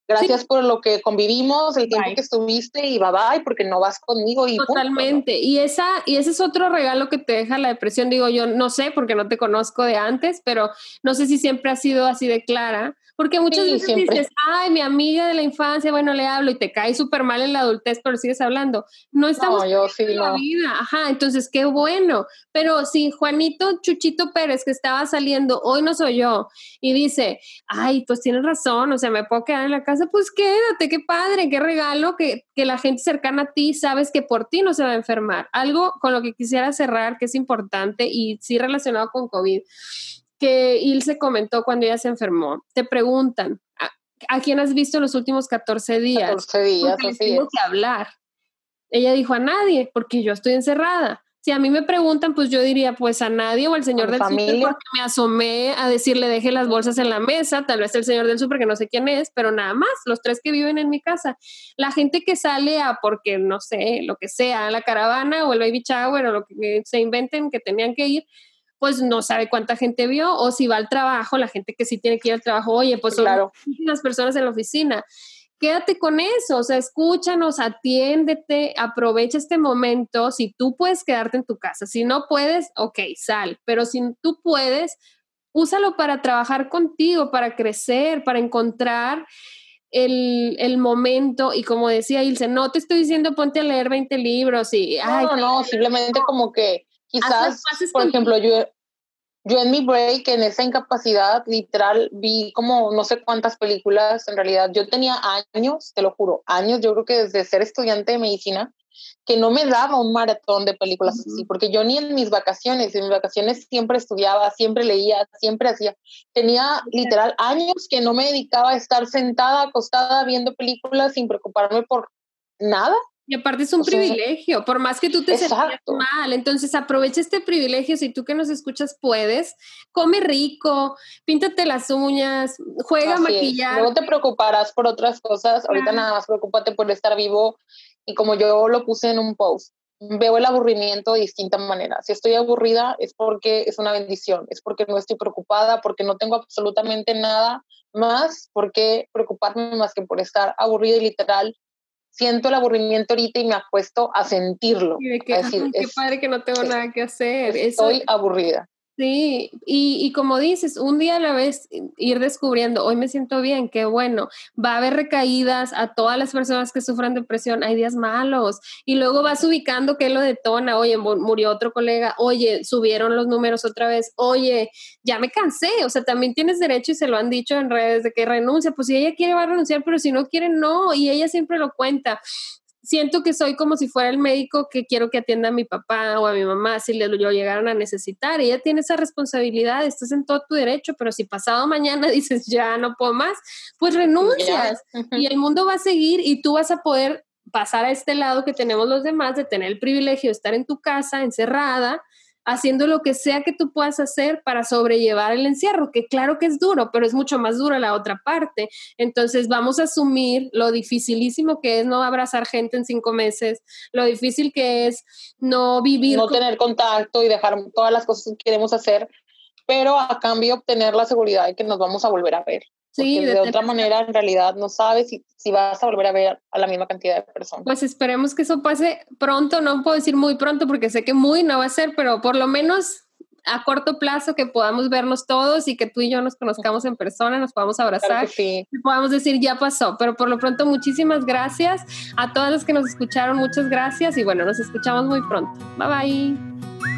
S2: Gracias por lo que convivimos, el tiempo que estuviste y bye bye, porque no vas conmigo y
S1: Totalmente. Y esa y ese es otro regalo que te deja la depresión. Digo, yo no sé porque no te conozco de antes, pero no sé si siempre ha sido así de clara, porque muchas veces dices, "Ay, mi amiga de la infancia, bueno, le hablo y te cae súper mal en la adultez, pero sigues hablando." No estamos
S2: no, yo sí, en la
S1: vida. Ajá, entonces qué bueno. Pero si Juanito Chuchito Pérez que estaba saliendo, hoy no soy yo y dice, "Ay, pues tienes razón, o sea, me puedo quedar en la casa pues quédate, qué padre, qué regalo que, la gente cercana a ti sabes que por ti no se va a enfermar. Algo con lo que quisiera cerrar, que es importante y sí relacionado con COVID, que Ilse comentó cuando ella se enfermó. Te preguntan, ¿a, quién has visto en los últimos 14 días?
S2: 14 días, así
S1: tengo que hablar. Ella dijo a nadie, porque yo estoy encerrada si a mí me preguntan, pues yo diría, pues a nadie o al señor del súper porque me asomé a decirle deje las bolsas en la mesa, tal vez el señor del súper que no sé quién es, pero nada más, los tres que viven en mi casa. La gente que sale a porque, no sé, lo que sea, la caravana o el baby shower o lo que se inventen que tenían que ir, pues no sabe cuánta gente vio, o si va al trabajo, la gente que sí tiene que ir al trabajo, oye, pues son claro. muchísimas personas en la oficina quédate con eso, o sea, escúchanos, atiéndete, aprovecha este momento. Si tú puedes quedarte en tu casa, si no puedes, ok, sal, pero si tú puedes, úsalo para trabajar contigo, para crecer, para encontrar el, momento. Y como decía Ilse, no te estoy diciendo ponte a leer 20 libros y...
S2: No, no, simplemente como que quizás, por ejemplo, yo yo en mi break, en esa incapacidad, literal, vi como no sé cuántas películas, en realidad yo tenía años, te lo juro, años, yo creo que desde ser estudiante de medicina, que no me daba un maratón de películas así, porque yo ni en mis vacaciones, en mis vacaciones siempre estudiaba, siempre leía, siempre hacía. Tenía literal años que no me dedicaba a estar sentada, acostada, viendo películas sin preocuparme por nada.
S1: Y aparte es un privilegio, por más que tú te sientas mal. Entonces aprovecha este privilegio, si tú que nos escuchas puedes, come rico, píntate las uñas, juega a maquillar.
S2: Luego te preocuparás por otras cosas, ahorita nada más preocúpate por estar vivo y como yo lo puse en un post, veo el aburrimiento de distinta manera. Si estoy aburrida es porque es una bendición, es porque no estoy preocupada, porque no tengo absolutamente nada más por qué preocuparme más que por estar aburrida y literal siento el aburrimiento ahorita y me acuesto a sentirlo.
S1: Y que, decir, qué padre que no tengo nada que hacer.
S2: Estoy aburrida.
S1: Sí, y, y, como dices, un día a la vez ir descubriendo, hoy me siento bien, qué bueno, va a haber recaídas a todas las personas que sufran depresión, hay días malos, y luego vas ubicando qué lo detona, oye, murió otro colega, oye, subieron los números otra vez, oye, ya me cansé, o sea, también tienes derecho y se lo han dicho en redes de que renuncia, pues si ella quiere va a renunciar, pero si no quiere, no, y ella siempre lo cuenta siento que soy como si fuera el médico que quiero que atienda a mi papá o a mi mamá si lo llegaran a necesitar. Ella tiene esa responsabilidad, estás en todo tu derecho, pero si pasado mañana [laughs] dices ya no puedo más, pues renuncias. Y el mundo va a seguir y tú vas a poder pasar a este lado que tenemos los demás de tener el privilegio de estar en tu casa encerrada haciendo lo que sea que tú puedas hacer para sobrellevar el encierro, que claro que es duro, pero es mucho más duro la otra parte. Entonces vamos a asumir lo dificilísimo que es no abrazar gente en cinco meses, lo difícil que es no vivir.
S2: No tener contacto y dejar todas las cosas que queremos hacer, pero a cambio obtener la seguridad de que nos vamos a volver a ver. Sí, de, otra manera en realidad no sabes si, si, vas a volver a ver a la misma cantidad de personas.
S1: Pues esperemos que eso pase pronto, no puedo decir muy pronto porque sé que muy no va a ser, pero por lo menos a corto plazo que podamos vernos todos y que tú y yo nos conozcamos en persona, nos podamos abrazar y podamos decir ya pasó. Pero por lo pronto muchísimas gracias a todas las que nos escucharon, muchas gracias y bueno, nos escuchamos muy pronto. Bye bye.